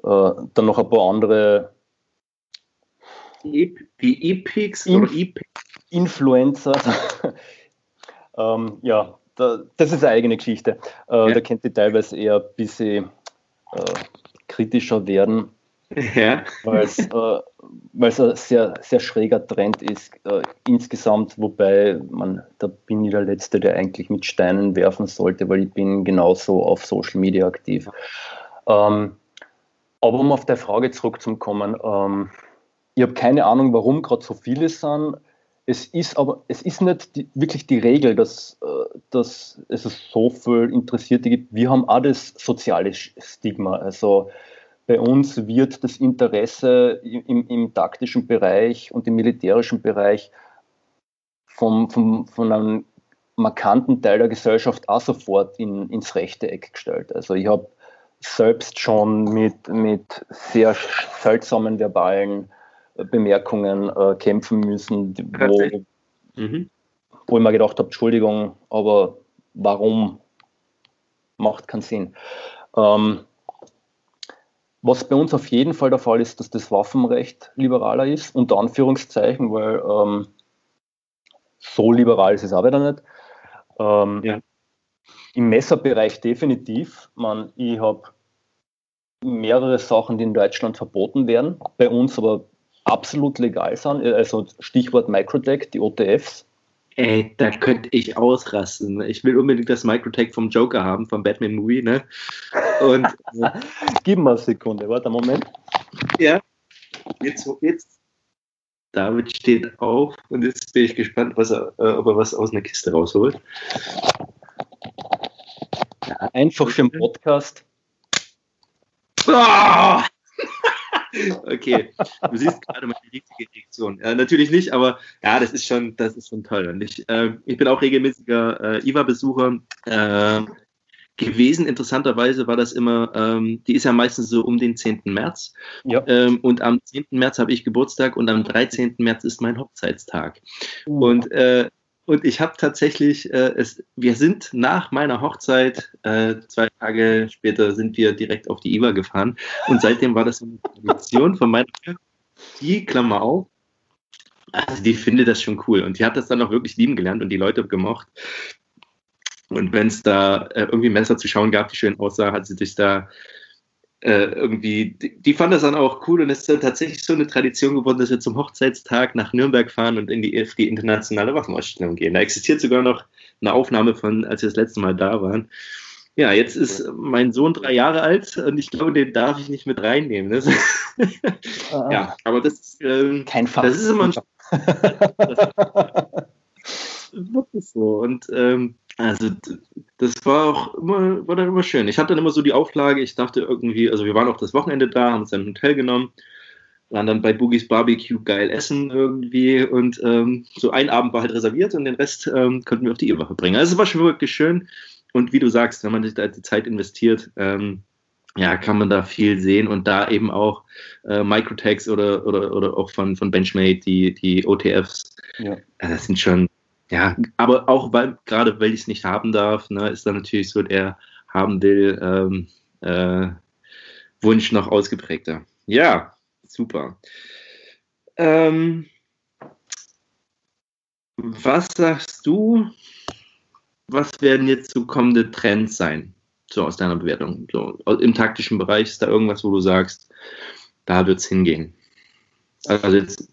äh, dann noch ein paar andere. Die Epics Inf oder Influencer. ähm, ja, da, das ist eine eigene Geschichte. Äh, ja. Da könnte teilweise eher ein bisschen äh, kritischer werden. Ja. Weil es äh, ein sehr, sehr schräger Trend ist äh, insgesamt, wobei man, da bin ich der Letzte, der eigentlich mit Steinen werfen sollte, weil ich bin genauso auf Social Media aktiv. Ähm, aber um auf der Frage zurückzukommen, ähm, ich habe keine Ahnung, warum gerade so viele sind. Es ist aber, es ist nicht die, wirklich die Regel, dass, äh, dass es so viel Interessierte gibt. Wir haben auch das soziale Stigma. Also bei uns wird das Interesse im, im taktischen Bereich und im militärischen Bereich vom, vom, von einem markanten Teil der Gesellschaft auch sofort in, ins rechte Eck gestellt. Also ich habe selbst schon mit, mit sehr seltsamen verbalen Bemerkungen äh, kämpfen müssen, wo, mhm. wo ich mir gedacht habe, Entschuldigung, aber warum macht keinen Sinn. Ähm, was bei uns auf jeden Fall der Fall ist, dass das Waffenrecht liberaler ist, unter Anführungszeichen, weil ähm, so liberal ist es auch wieder nicht. Ähm, ja. Im Messerbereich definitiv. Man, ich habe mehrere Sachen, die in Deutschland verboten werden, bei uns aber absolut legal sind. Also Stichwort Microtech, die OTFs. Ey, da könnte ich ausrasten. Ich will unbedingt das Microtech vom Joker haben, vom Batman Movie, ne? Und, Gib mal eine Sekunde, warte einen Moment. Ja, jetzt, jetzt. David steht auf und jetzt bin ich gespannt, was er, äh, ob er was aus einer Kiste rausholt. Einfach für den Podcast. Oh! okay, du siehst gerade meine richtige Reaktion. Äh, natürlich nicht, aber ja, das ist schon, das ist schon toll. Und ich, äh, ich bin auch regelmäßiger äh, IWA-Besucher äh, gewesen. Interessanterweise war das immer, ähm, die ist ja meistens so um den 10. März. Ja. Ähm, und am 10. März habe ich Geburtstag und am 13. März ist mein Hochzeitstag. Mhm. Und äh, und ich habe tatsächlich, äh, es, wir sind nach meiner Hochzeit, äh, zwei Tage später sind wir direkt auf die IWA gefahren. Und seitdem war das eine Tradition von meiner die, Klammer auf, also die findet das schon cool. Und die hat das dann auch wirklich lieben gelernt und die Leute gemocht. Und wenn es da äh, irgendwie Messer zu schauen gab, die schön aussah, hat sie sich da äh, irgendwie, die, die fand das dann auch cool und es ist dann tatsächlich so eine Tradition geworden, dass wir zum Hochzeitstag nach Nürnberg fahren und in die, die internationale Waffenausstellung gehen. Da existiert sogar noch eine Aufnahme von, als wir das letzte Mal da waren. Ja, jetzt ist mein Sohn drei Jahre alt und ich glaube, den darf ich nicht mit reinnehmen. Das, ah. ja, aber das, ähm, Kein Fach. das ist immer ein. das, das ist wirklich so. Und ähm, also das war auch immer, war dann immer schön. Ich hatte dann immer so die Auflage, ich dachte irgendwie, also wir waren auch das Wochenende da, haben uns ein Hotel genommen, waren dann bei Boogies Barbecue geil essen irgendwie und ähm, so ein Abend war halt reserviert und den Rest ähm, konnten wir auf die Ehewoche bringen. Also es war schon wirklich schön und wie du sagst, wenn man sich da die Zeit investiert, ähm, ja, kann man da viel sehen und da eben auch äh, Microtex oder, oder, oder auch von, von Benchmade, die, die OTFs, ja. das sind schon ja, aber auch weil, gerade weil ich es nicht haben darf, ne, ist dann natürlich so der haben will ähm, äh, Wunsch noch ausgeprägter. Ja, super. Ähm, was sagst du, was werden jetzt so kommende Trends sein, so aus deiner Bewertung? So, Im taktischen Bereich ist da irgendwas, wo du sagst, da wird es hingehen? Also jetzt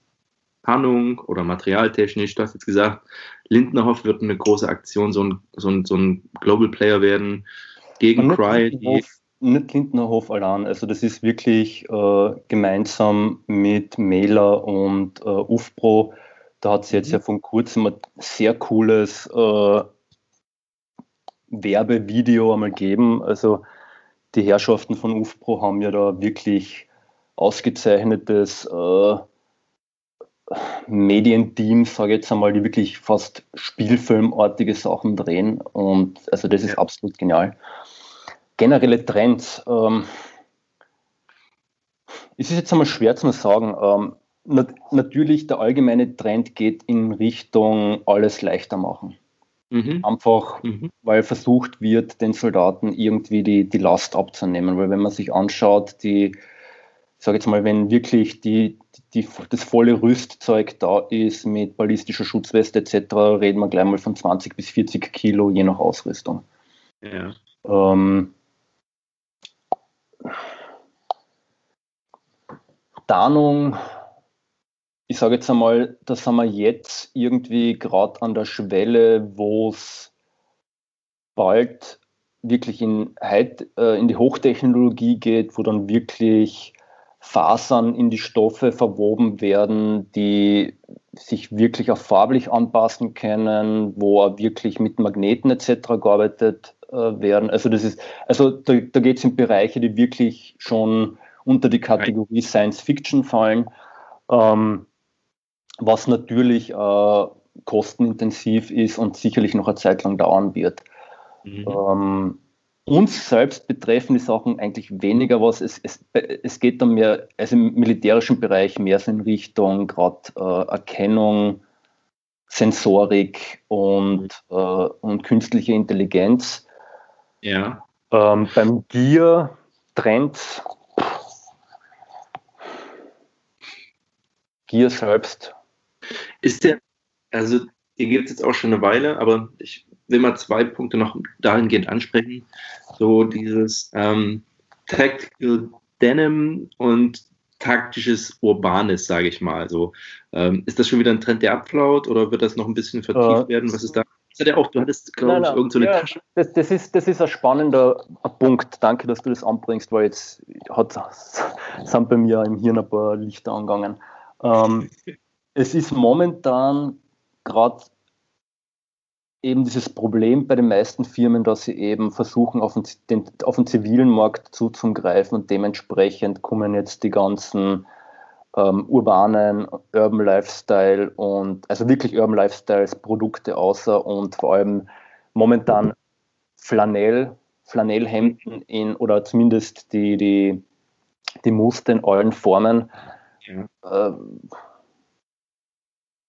Tarnung oder materialtechnisch, du hast jetzt gesagt, Lindnerhoff wird eine große Aktion, so ein, so ein, so ein Global Player werden gegen nicht Cry. Lindnerhof, nicht Lindnerhof allein, also das ist wirklich äh, gemeinsam mit Mailer und äh, UFPRO. Da hat es jetzt ja vor kurzem ein sehr cooles äh, Werbevideo einmal gegeben. Also die Herrschaften von UFPRO haben ja da wirklich ausgezeichnetes äh, Medienteams, sage ich jetzt einmal, die wirklich fast spielfilmartige Sachen drehen. Und also das ist absolut genial. Generelle Trends. Ähm, es ist jetzt einmal schwer zu sagen. Ähm, nat natürlich, der allgemeine Trend geht in Richtung alles leichter machen. Mhm. Einfach, mhm. weil versucht wird, den Soldaten irgendwie die, die Last abzunehmen. Weil wenn man sich anschaut, die sage jetzt mal, wenn wirklich die, die, das volle Rüstzeug da ist mit ballistischer Schutzweste etc., reden wir gleich mal von 20 bis 40 Kilo je nach Ausrüstung. Ja. Ähm, Tarnung, ich sage jetzt einmal, da sind wir jetzt irgendwie gerade an der Schwelle, wo es bald wirklich in, äh, in die Hochtechnologie geht, wo dann wirklich Fasern in die Stoffe verwoben werden, die sich wirklich auch farblich anpassen können, wo wirklich mit Magneten etc. gearbeitet äh, werden. Also das ist, also da, da geht es in Bereiche, die wirklich schon unter die Kategorie Science Fiction fallen, ähm, was natürlich äh, kostenintensiv ist und sicherlich noch eine Zeit lang dauern wird. Mhm. Ähm, uns selbst betreffen die Sachen eigentlich weniger was. Es, es, es geht dann mehr, also im militärischen Bereich mehr so in Richtung gerade äh, Erkennung, Sensorik und, äh, und künstliche Intelligenz. Ja. Ähm, beim Gear Trend Gear selbst. Ist der, also die gibt es jetzt auch schon eine Weile, aber ich will mal zwei Punkte noch dahingehend ansprechen. So dieses ähm, Tactical Denim und taktisches Urbanes, sage ich mal. So, ähm, ist das schon wieder ein Trend, der abflaut oder wird das noch ein bisschen vertieft uh, werden? Was ist da? Das hat auch, du hattest, glaube ich, irgendeine so ja, Tasche. Das, das, ist, das ist ein spannender Punkt. Danke, dass du das anbringst, weil jetzt hat, sind bei mir im Hirn ein paar Lichter angegangen. Ähm, es ist momentan gerade eben dieses Problem bei den meisten Firmen, dass sie eben versuchen, auf den, den, auf den zivilen Markt zuzugreifen und dementsprechend kommen jetzt die ganzen ähm, urbanen Urban Lifestyle und also wirklich Urban Lifestyles Produkte außer und vor allem momentan Flanell, Flanellhemden in oder zumindest die, die, die Muster in allen Formen. Ja. Äh,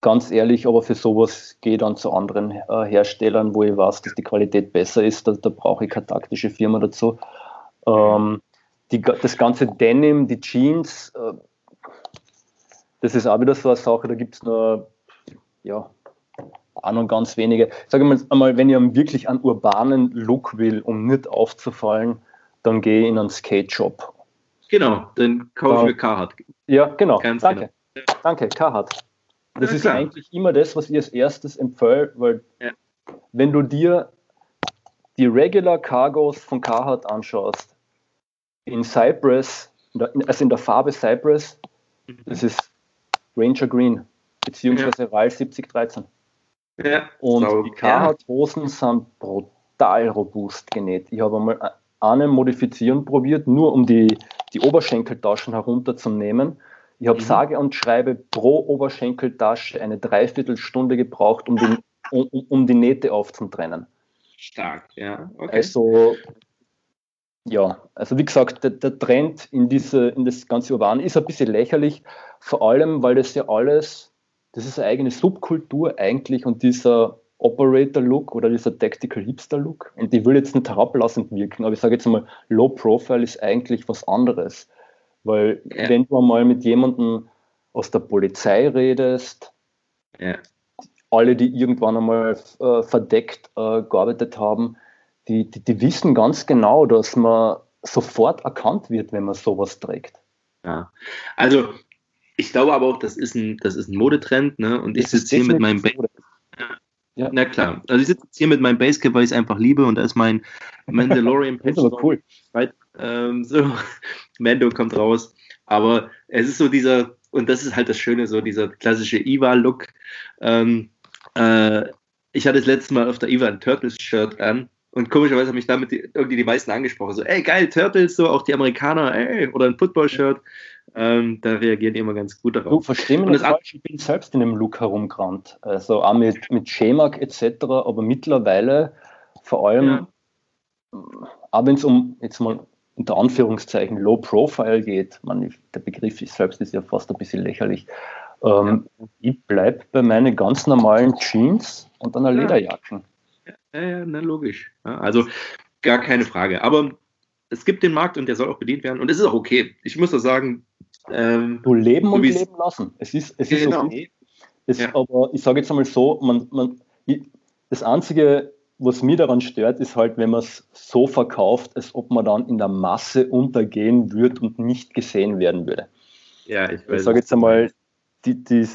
ganz ehrlich, aber für sowas gehe ich dann zu anderen äh, Herstellern, wo ich weiß, dass die Qualität besser ist. Da, da brauche ich keine taktische Firma dazu. Ähm, die, das ganze Denim, die Jeans, äh, das ist auch wieder so eine Sache, da gibt es nur, ja, auch noch ganz wenige. Sage mal einmal, wenn ich wirklich einen urbanen Look will, um nicht aufzufallen, dann gehe ich in einen Skate-Shop. Genau, dann kaufe ich mir Carhartt. Ja, genau. Ganz Danke. Genau. Danke, Carhartt. Das ja, ist klar. eigentlich immer das, was ich als erstes empfehle, weil ja. wenn du dir die Regular Cargos von Carhartt anschaust, in Cypress, also in der Farbe Cypress, mhm. das ist Ranger Green, beziehungsweise ja. RAL 7013. Ja, und die Carhartt-Hosen sind brutal robust genäht. Ich habe einmal eine Modifizieren probiert, nur um die, die Oberschenkeltaschen herunterzunehmen. Ich habe mhm. sage und schreibe pro Oberschenkeltasche eine Dreiviertelstunde gebraucht, um die, um, um die Nähte aufzutrennen. Stark, ja. Okay. Also, ja, also wie gesagt, der, der, Trend in, diese, in das ganze Urban ist ein bisschen lächerlich, vor allem, weil das ja alles, das ist eine eigene Subkultur eigentlich und dieser Operator-Look oder dieser Tactical Hipster-Look, und die will jetzt nicht herablassend wirken, aber ich sage jetzt mal, Low Profile ist eigentlich was anderes. Weil ja. wenn du einmal mit jemandem aus der Polizei redest, ja. alle, die irgendwann einmal äh, verdeckt äh, gearbeitet haben, die, die, die, wissen ganz genau, dass man sofort erkannt wird, wenn man sowas trägt. Ja, also ich glaube aber auch, das ist ein, das ist ein Modetrend, ne? Und ich sitze hier mit meinem Base. Ja. Na klar. Also ich sitze hier mit meinem Basecap, weil ich es einfach liebe und da ist mein Mandalorian Patch. das ist aber cool. Ähm, so, Mando kommt raus. Aber es ist so dieser, und das ist halt das Schöne, so dieser klassische Iva-Look. Ähm, äh, ich hatte das letzte Mal auf der Iva ein Turtles-Shirt an und komischerweise haben mich damit die, irgendwie die meisten angesprochen. So, ey, geil, Turtles, so auch die Amerikaner, ey, oder ein Football-Shirt. Ähm, da reagieren die immer ganz gut darauf. Du, versteh mich nicht falsch, ich bin selbst in dem Look herumgerannt. Also auch mit, mit Schemak etc., aber mittlerweile vor allem, ja. auch wenn es um jetzt mal unter Anführungszeichen Low Profile geht, man, der Begriff ist selbst ist ja fast ein bisschen lächerlich. Ähm, ja. Ich bleibe bei meinen ganz normalen Jeans und einer Lederjacken. Ja, ja, na, logisch. Ja, also gar keine Frage. Aber es gibt den Markt und der soll auch bedient werden und es ist auch okay. Ich muss doch sagen. Ähm, du leben und leben lassen. Es ist, es ist genau. okay. Es, aber ich sage jetzt einmal so, man, man, das Einzige, was mir daran stört, ist halt, wenn man es so verkauft, als ob man dann in der Masse untergehen würde und nicht gesehen werden würde. Ja, ich weiß. Ich sage jetzt einmal, die, die,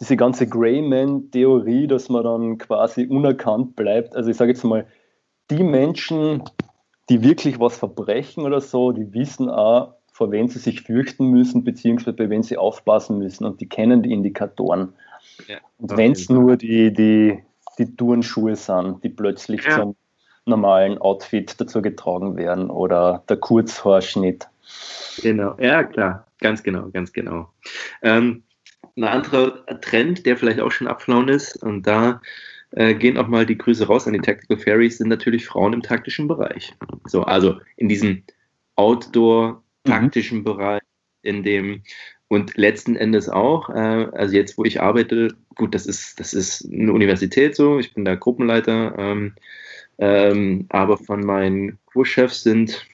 diese ganze Greyman-Theorie, dass man dann quasi unerkannt bleibt. Also ich sage jetzt mal, die Menschen, die wirklich was verbrechen oder so, die wissen auch, vor wen sie sich fürchten müssen, beziehungsweise bei wen sie aufpassen müssen und die kennen die Indikatoren. Ja, und wenn es nur die, die, die Turnschuhe sind, die plötzlich ja. zum normalen Outfit dazu getragen werden oder der Kurzhaarschnitt. Genau, ja klar, ganz genau, ganz genau. Ähm, ein anderer Trend, der vielleicht auch schon abflauen ist, und da äh, gehen auch mal die Grüße raus an die Tactical Fairies, sind natürlich Frauen im taktischen Bereich. So, also in diesem Outdoor-taktischen mhm. Bereich, in dem und letzten Endes auch, äh, also jetzt, wo ich arbeite, gut, das ist, das ist eine Universität so, ich bin da Gruppenleiter, ähm, ähm, aber von meinen Kurschefs sind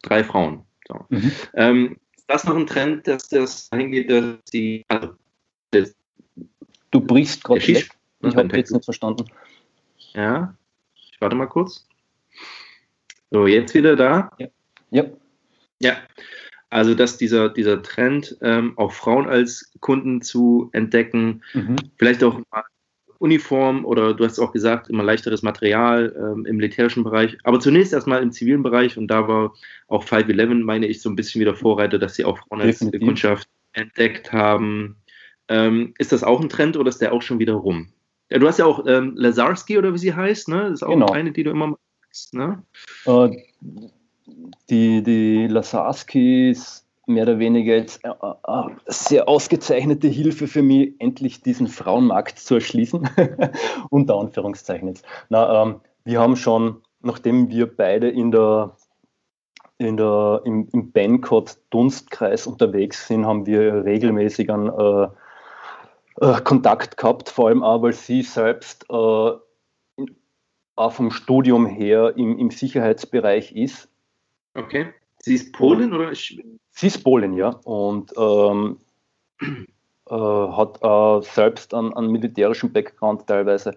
drei Frauen. So. Mhm. Ähm, ist das noch ein Trend, dass das hingeht, dass die. Also, das, du brichst gerade. Ich habe jetzt nicht verstanden. Ja, ich warte mal kurz. So, jetzt wieder da? Ja. Ja. ja. Also, dass dieser, dieser Trend, ähm, auch Frauen als Kunden zu entdecken, mhm. vielleicht auch Uniform oder du hast auch gesagt, immer leichteres Material ähm, im militärischen Bereich, aber zunächst erstmal im zivilen Bereich und da war auch 511, meine ich, so ein bisschen wieder Vorreiter, dass sie auch Frauen als Kundschaft entdeckt haben. Ähm, ist das auch ein Trend oder ist der auch schon wieder rum? Ja, du hast ja auch ähm, Lazarski oder wie sie heißt, ne? Das ist auch genau. eine, die du immer magst, ne? Äh, die, die Lazarski ist mehr oder weniger jetzt äh, äh, sehr ausgezeichnete Hilfe für mich, endlich diesen Frauenmarkt zu erschließen. Unter Anführungszeichen jetzt. Na, ähm, wir haben schon, nachdem wir beide in der, in der, im, im Bancott-Dunstkreis unterwegs sind, haben wir regelmäßig einen äh, äh, Kontakt gehabt, vor allem auch, weil sie selbst äh, auch vom Studium her im, im Sicherheitsbereich ist. Okay. Sie ist Polin oder? Sie ist Polin, ja. Und ähm, äh, hat äh, selbst einen, einen, militärischen Background teilweise.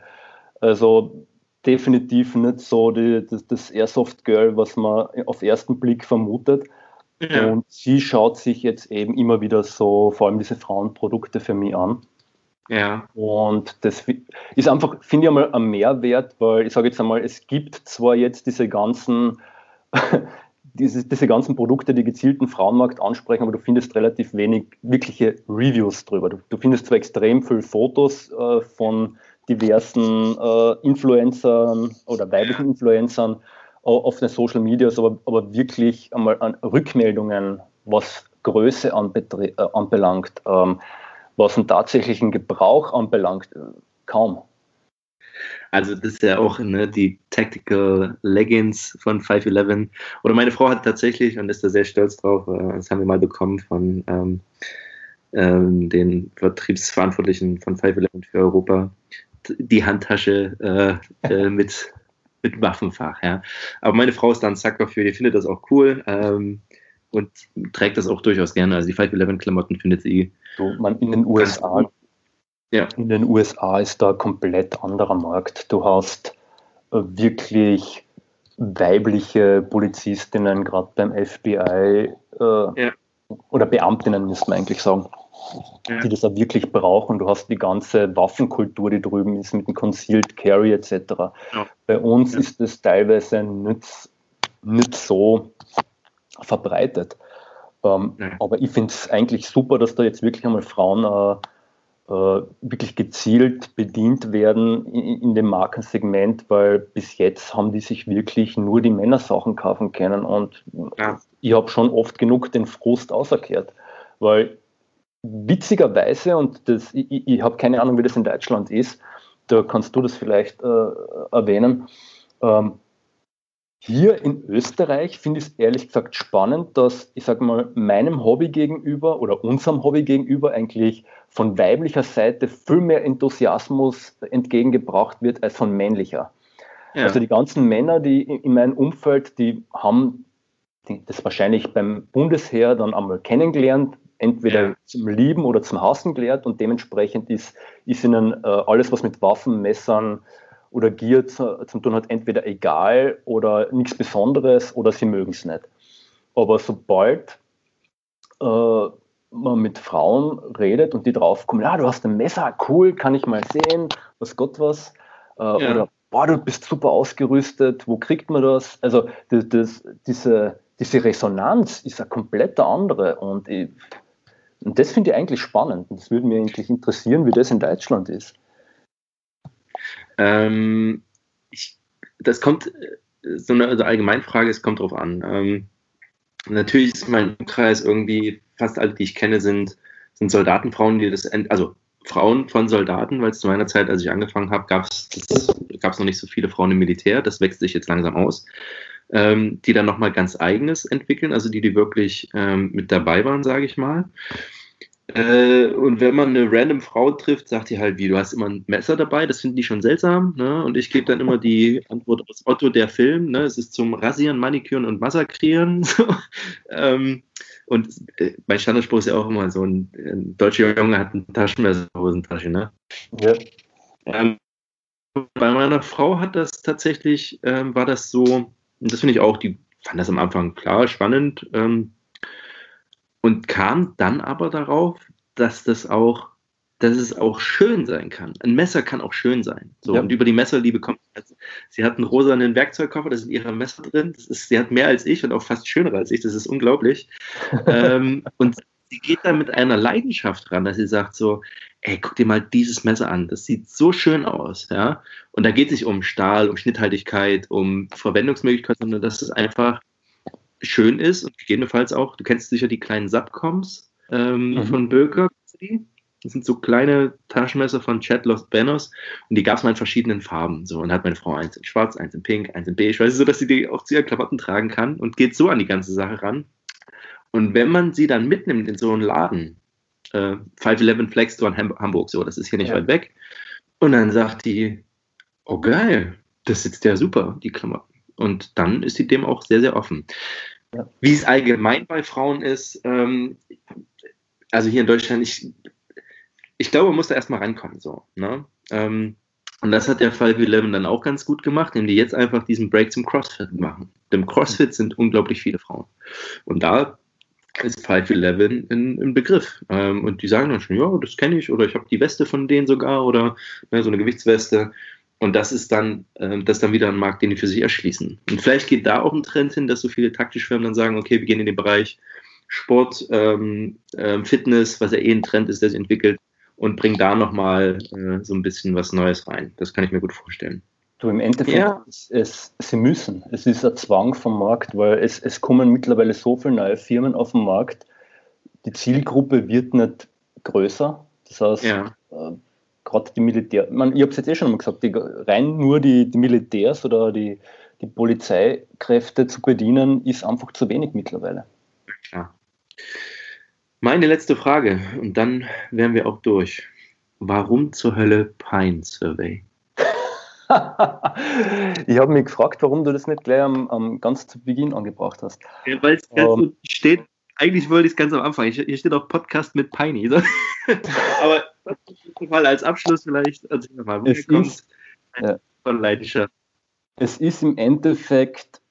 Also definitiv nicht so die, das, das Airsoft Girl, was man auf ersten Blick vermutet. Ja. Und sie schaut sich jetzt eben immer wieder so, vor allem diese Frauenprodukte für mich an. Ja. Und das ist einfach, finde ich einmal, ein Mehrwert, weil ich sage jetzt einmal, es gibt zwar jetzt diese ganzen, diese, diese ganzen Produkte, die gezielten Frauenmarkt ansprechen, aber du findest relativ wenig wirkliche Reviews drüber. Du, du findest zwar extrem viele Fotos äh, von diversen äh, Influencern oder weiblichen Influencern äh, auf den Social Medias, aber, aber wirklich einmal an Rückmeldungen, was Größe äh, anbelangt, ähm, was den tatsächlichen Gebrauch anbelangt, kaum. Also das ist ja auch ne, die Tactical Leggings von 511. Oder meine Frau hat tatsächlich, und ist da sehr stolz drauf, äh, das haben wir mal bekommen von ähm, ähm, den Vertriebsverantwortlichen von 511 für Europa, die Handtasche äh, äh, mit, mit Waffenfach. Ja. Aber meine Frau ist da ein Sacker für, die findet das auch cool. Ähm, und trägt das auch durchaus gerne. Also die 511-Klamotten findet sie. So, man in den USA, ja. in den USA ist da ein komplett anderer Markt. Du hast äh, wirklich weibliche Polizistinnen, gerade beim FBI, äh, ja. oder Beamtinnen, müsste man eigentlich sagen, ja. die das auch wirklich brauchen. Du hast die ganze Waffenkultur, die drüben ist, mit dem Concealed Carry etc. Bei uns ist das teilweise nicht, nicht so verbreitet. Ähm, ja. Aber ich finde es eigentlich super, dass da jetzt wirklich einmal Frauen äh, äh, wirklich gezielt bedient werden in, in, dem Markensegment, weil bis jetzt haben die sich wirklich nur die Männersachen kaufen können und ja. ich habe schon oft genug den Frust auserkehrt, weil witzigerweise, und das, ich, ich habe keine Ahnung, wie das in Deutschland ist, da kannst du das vielleicht äh, erwähnen, ähm, hier in Österreich finde ich es ehrlich gesagt spannend, dass ich sage mal, meinem Hobby gegenüber oder unserem Hobby gegenüber eigentlich von weiblicher Seite viel mehr Enthusiasmus entgegengebracht wird als von männlicher. Ja. Also die ganzen Männer, die in meinem Umfeld, die haben das wahrscheinlich beim Bundesheer dann einmal kennengelernt, entweder ja. zum Lieben oder zum Hassen gelernt und dementsprechend ist, ist ihnen äh, alles, was mit Waffen, Messern, oder Gier zu, zum tun hat, entweder egal oder nichts Besonderes oder sie mögen es nicht. Aber sobald äh, man mit Frauen redet und die draufkommen, ja, du hast ein Messer, cool, kann ich mal sehen, was Gott was, äh, ja. oder boah, du bist super ausgerüstet, wo kriegt man das? Also das, das, diese, diese Resonanz ist eine komplett andere und, ich, und das finde ich eigentlich spannend. Und das würde mich eigentlich interessieren, wie das in Deutschland ist. Ähm, ich, das kommt, so eine also Allgemeinfrage, es kommt drauf an. Ähm, natürlich ist mein Kreis irgendwie, fast alle, die ich kenne, sind, sind Soldatenfrauen, die das, also Frauen von Soldaten, weil es zu meiner Zeit, als ich angefangen habe, gab es noch nicht so viele Frauen im Militär, das wächst sich jetzt langsam aus, ähm, die dann nochmal ganz eigenes entwickeln, also die, die wirklich ähm, mit dabei waren, sage ich mal. Äh, und wenn man eine random Frau trifft, sagt die halt, wie, du hast immer ein Messer dabei, das finden die schon seltsam. Ne? Und ich gebe dann immer die Antwort aus Otto der Film, ne? es ist zum Rasieren, Maniküren und Massakrieren. ähm, und äh, mein Standardspruch ist ja auch immer so, ein, ein deutscher Junge hat ein Taschenmesser in Hosentasche. Ne? Ja. Ähm, bei meiner Frau hat das tatsächlich, ähm, war das so, und das finde ich auch, die fand das am Anfang klar, spannend, ähm, und kam dann aber darauf, dass das auch, dass es auch schön sein kann. Ein Messer kann auch schön sein. So, ja. Und über die Messerliebe kommt, also, sie hat einen rosanen Werkzeugkoffer, da sind ihre Messer drin. Das ist, sie hat mehr als ich und auch fast schöner als ich. Das ist unglaublich. ähm, und sie geht da mit einer Leidenschaft ran, dass sie sagt so, ey, guck dir mal dieses Messer an, das sieht so schön aus, ja. Und da geht es nicht um Stahl, um Schnitthaltigkeit, um Verwendungsmöglichkeiten, sondern dass es einfach schön ist und gegebenenfalls auch, du kennst sicher die kleinen Subcoms ähm, mhm. von Böker, das sind so kleine Taschenmesser von Chad Lost Banners und die gab es mal in verschiedenen Farben. So, und hat meine Frau eins in schwarz, eins in pink, eins in beige, weißt du, so, dass sie die auch zu ihren Klamotten tragen kann und geht so an die ganze Sache ran. Und wenn man sie dann mitnimmt in so einen Laden, äh, 511 Flex Store in Hamburg, so, das ist hier nicht ja. weit weg, und dann sagt die, oh geil, das sitzt ja super, die Klamotten. Und dann ist sie dem auch sehr, sehr offen. Ja. Wie es allgemein bei Frauen ist, ähm, also hier in Deutschland, ich, ich glaube, man muss da erstmal rankommen. So, ne? Ähm, und das hat der Fall wie Levin dann auch ganz gut gemacht, indem die jetzt einfach diesen Break zum CrossFit machen. Dem CrossFit sind unglaublich viele Frauen. Und da ist 511 ein, ein Begriff. Ähm, und die sagen dann schon, ja, das kenne ich, oder ich habe die Weste von denen sogar, oder ne, so eine Gewichtsweste. Und das ist dann, äh, das ist dann wieder ein Markt, den die für sich erschließen. Und vielleicht geht da auch ein Trend hin, dass so viele taktische Firmen dann sagen, okay, wir gehen in den Bereich Sport, ähm, äh, Fitness, was ja eh ein Trend ist, der sich entwickelt, und bringen da nochmal äh, so ein bisschen was Neues rein. Das kann ich mir gut vorstellen. Du, im Endeffekt, ja. es, es, sie müssen. Es ist ein Zwang vom Markt, weil es, es kommen mittlerweile so viele neue Firmen auf den Markt. Die Zielgruppe wird nicht größer. Das heißt, ja. Gerade die Militär, man, ich habe es jetzt eh schon mal gesagt, die, rein nur die, die Militärs oder die, die Polizeikräfte zu bedienen, ist einfach zu wenig mittlerweile. Klar. Meine letzte Frage und dann wären wir auch durch. Warum zur Hölle Pine Survey? ich habe mich gefragt, warum du das nicht gleich am, am ganz zu Beginn angebracht hast. Ja, Weil es ganz um, ähm, steht, eigentlich wollte ich es ganz am Anfang. Hier steht auch Podcast mit Piney. So. Aber mal als Abschluss vielleicht erzähl mal, woher kommt ja. von Leidenschaft? Es ist im Endeffekt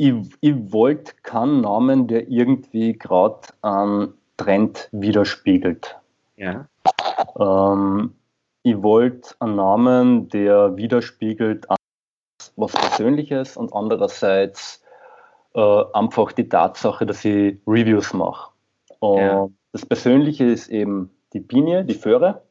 ich, ich wollte keinen Namen, der irgendwie gerade einen Trend widerspiegelt. Ja. Ähm, ich wollte einen Namen, der widerspiegelt was Persönliches und andererseits äh, einfach die Tatsache, dass ich Reviews mache. Und ja. das Persönliche ist eben die Pinie, die Föhre.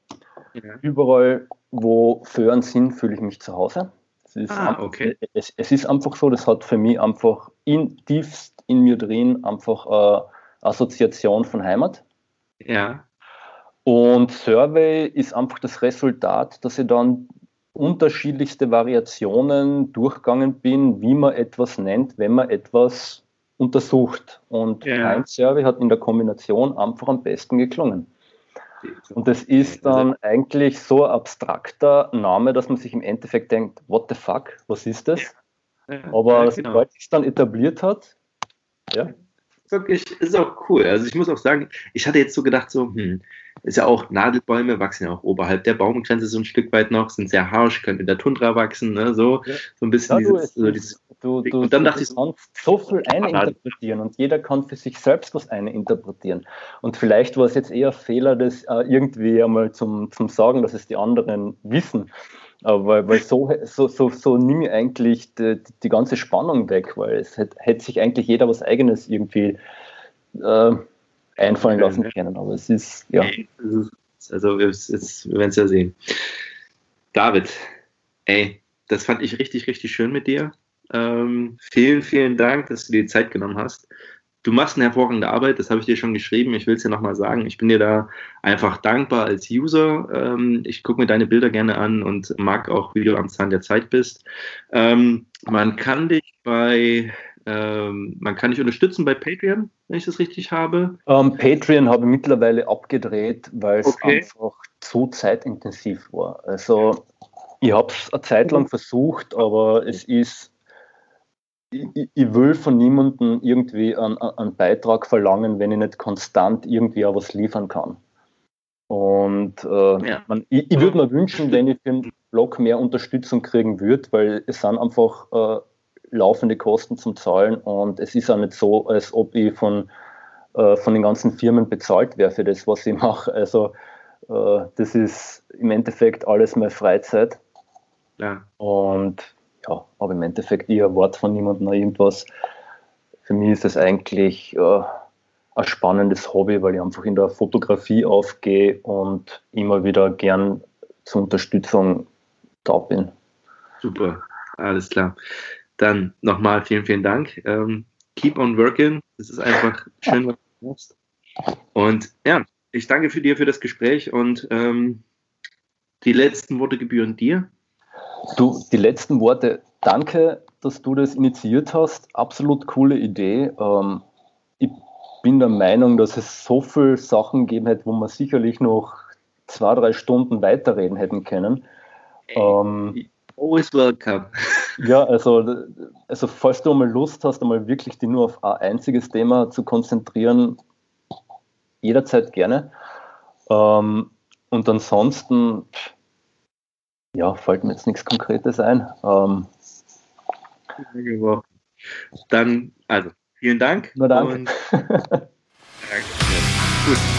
Ja. Überall, wo Föhren sind, fühle ich mich zu Hause. Es ist, ah, einfach, okay. es, es, ist einfach so, das hat für mich einfach in, tiefst in mir drin einfach eine Assoziation von Heimat. Ja. Und Survey ist einfach das Resultat, dass ich dann unterschiedlichste Variationen durchgegangen bin, wie man etwas nennt, wenn man etwas untersucht. Und ja. ein Survey hat in der Kombination einfach am besten geklungen. Und das ist dann eigentlich so ein abstrakter Name, dass man sich im Endeffekt denkt, what the fuck, was ist das? Ja, Aber ja, genau. sobald sich dann etabliert hat, ja. Wirklich, ist auch cool. Also ich muss auch sagen, ich hatte jetzt so gedacht, so, hm, ist ja auch, Nadelbäume wachsen ja auch oberhalb der Baumgrenze so ein Stück weit noch, sind sehr harsch, können in der Tundra wachsen, ne, so, ja. so ein bisschen ja, dieses, so dieses Du, du, und dann dachte ich, kannst so viel eininterpretieren und jeder kann für sich selbst was eininterpretieren. Und vielleicht war es jetzt eher Fehler, das äh, irgendwie einmal zum, zum Sagen, dass es die anderen wissen. Aber weil, weil so, so, so, so nehme ich eigentlich die, die ganze Spannung weg, weil es hätte, hätte sich eigentlich jeder was Eigenes irgendwie äh, einfallen lassen können. Aber es ist, ja. Also, wir werden es ja sehen. David, ey, das fand ich richtig, richtig schön mit dir. Ähm, vielen, vielen Dank, dass du dir die Zeit genommen hast. Du machst eine hervorragende Arbeit, das habe ich dir schon geschrieben. Ich will es dir nochmal sagen. Ich bin dir da einfach dankbar als User. Ähm, ich gucke mir deine Bilder gerne an und mag auch, wie du am Zahn der Zeit bist. Ähm, man kann dich bei, ähm, man kann dich unterstützen bei Patreon, wenn ich das richtig habe. Um, Patreon habe ich mittlerweile abgedreht, weil es okay. einfach zu zeitintensiv war. Also ich habe es eine Zeit lang versucht, aber es ist ich, ich, will von niemandem irgendwie einen, einen, Beitrag verlangen, wenn ich nicht konstant irgendwie auch was liefern kann. Und äh, ja. man, ich, ich würde mir wünschen, wenn ich für den Blog mehr Unterstützung kriegen würde, weil es sind einfach äh, laufende Kosten zum Zahlen und es ist auch nicht so, als ob ich von, äh, von den ganzen Firmen bezahlt wäre für das, was ich mache. Also äh, das ist im Endeffekt alles meine Freizeit. Ja. Und ja, aber im Endeffekt ihr Wort von niemandem oder irgendwas. Für mich ist das eigentlich äh, ein spannendes Hobby, weil ich einfach in der Fotografie aufgehe und immer wieder gern zur Unterstützung da bin. Super, alles klar. Dann nochmal vielen, vielen Dank. Ähm, keep on working. Es ist einfach schön, was du machst. Und ja, ich danke für dir für das Gespräch und ähm, die letzten Worte gebühren dir. Du, die letzten Worte, danke, dass du das initiiert hast. Absolut coole Idee. Ähm, ich bin der Meinung, dass es so viele Sachen gegeben hätte, wo man sicherlich noch zwei, drei Stunden weiterreden hätten können. Ähm, Always welcome. Ja, also, also falls du einmal Lust hast, einmal wirklich die nur auf ein einziges Thema zu konzentrieren, jederzeit gerne. Ähm, und ansonsten, ja, fällt mir jetzt nichts Konkretes ein. Ähm, Dann, also, vielen Dank. Na danke. Und, danke. Gut.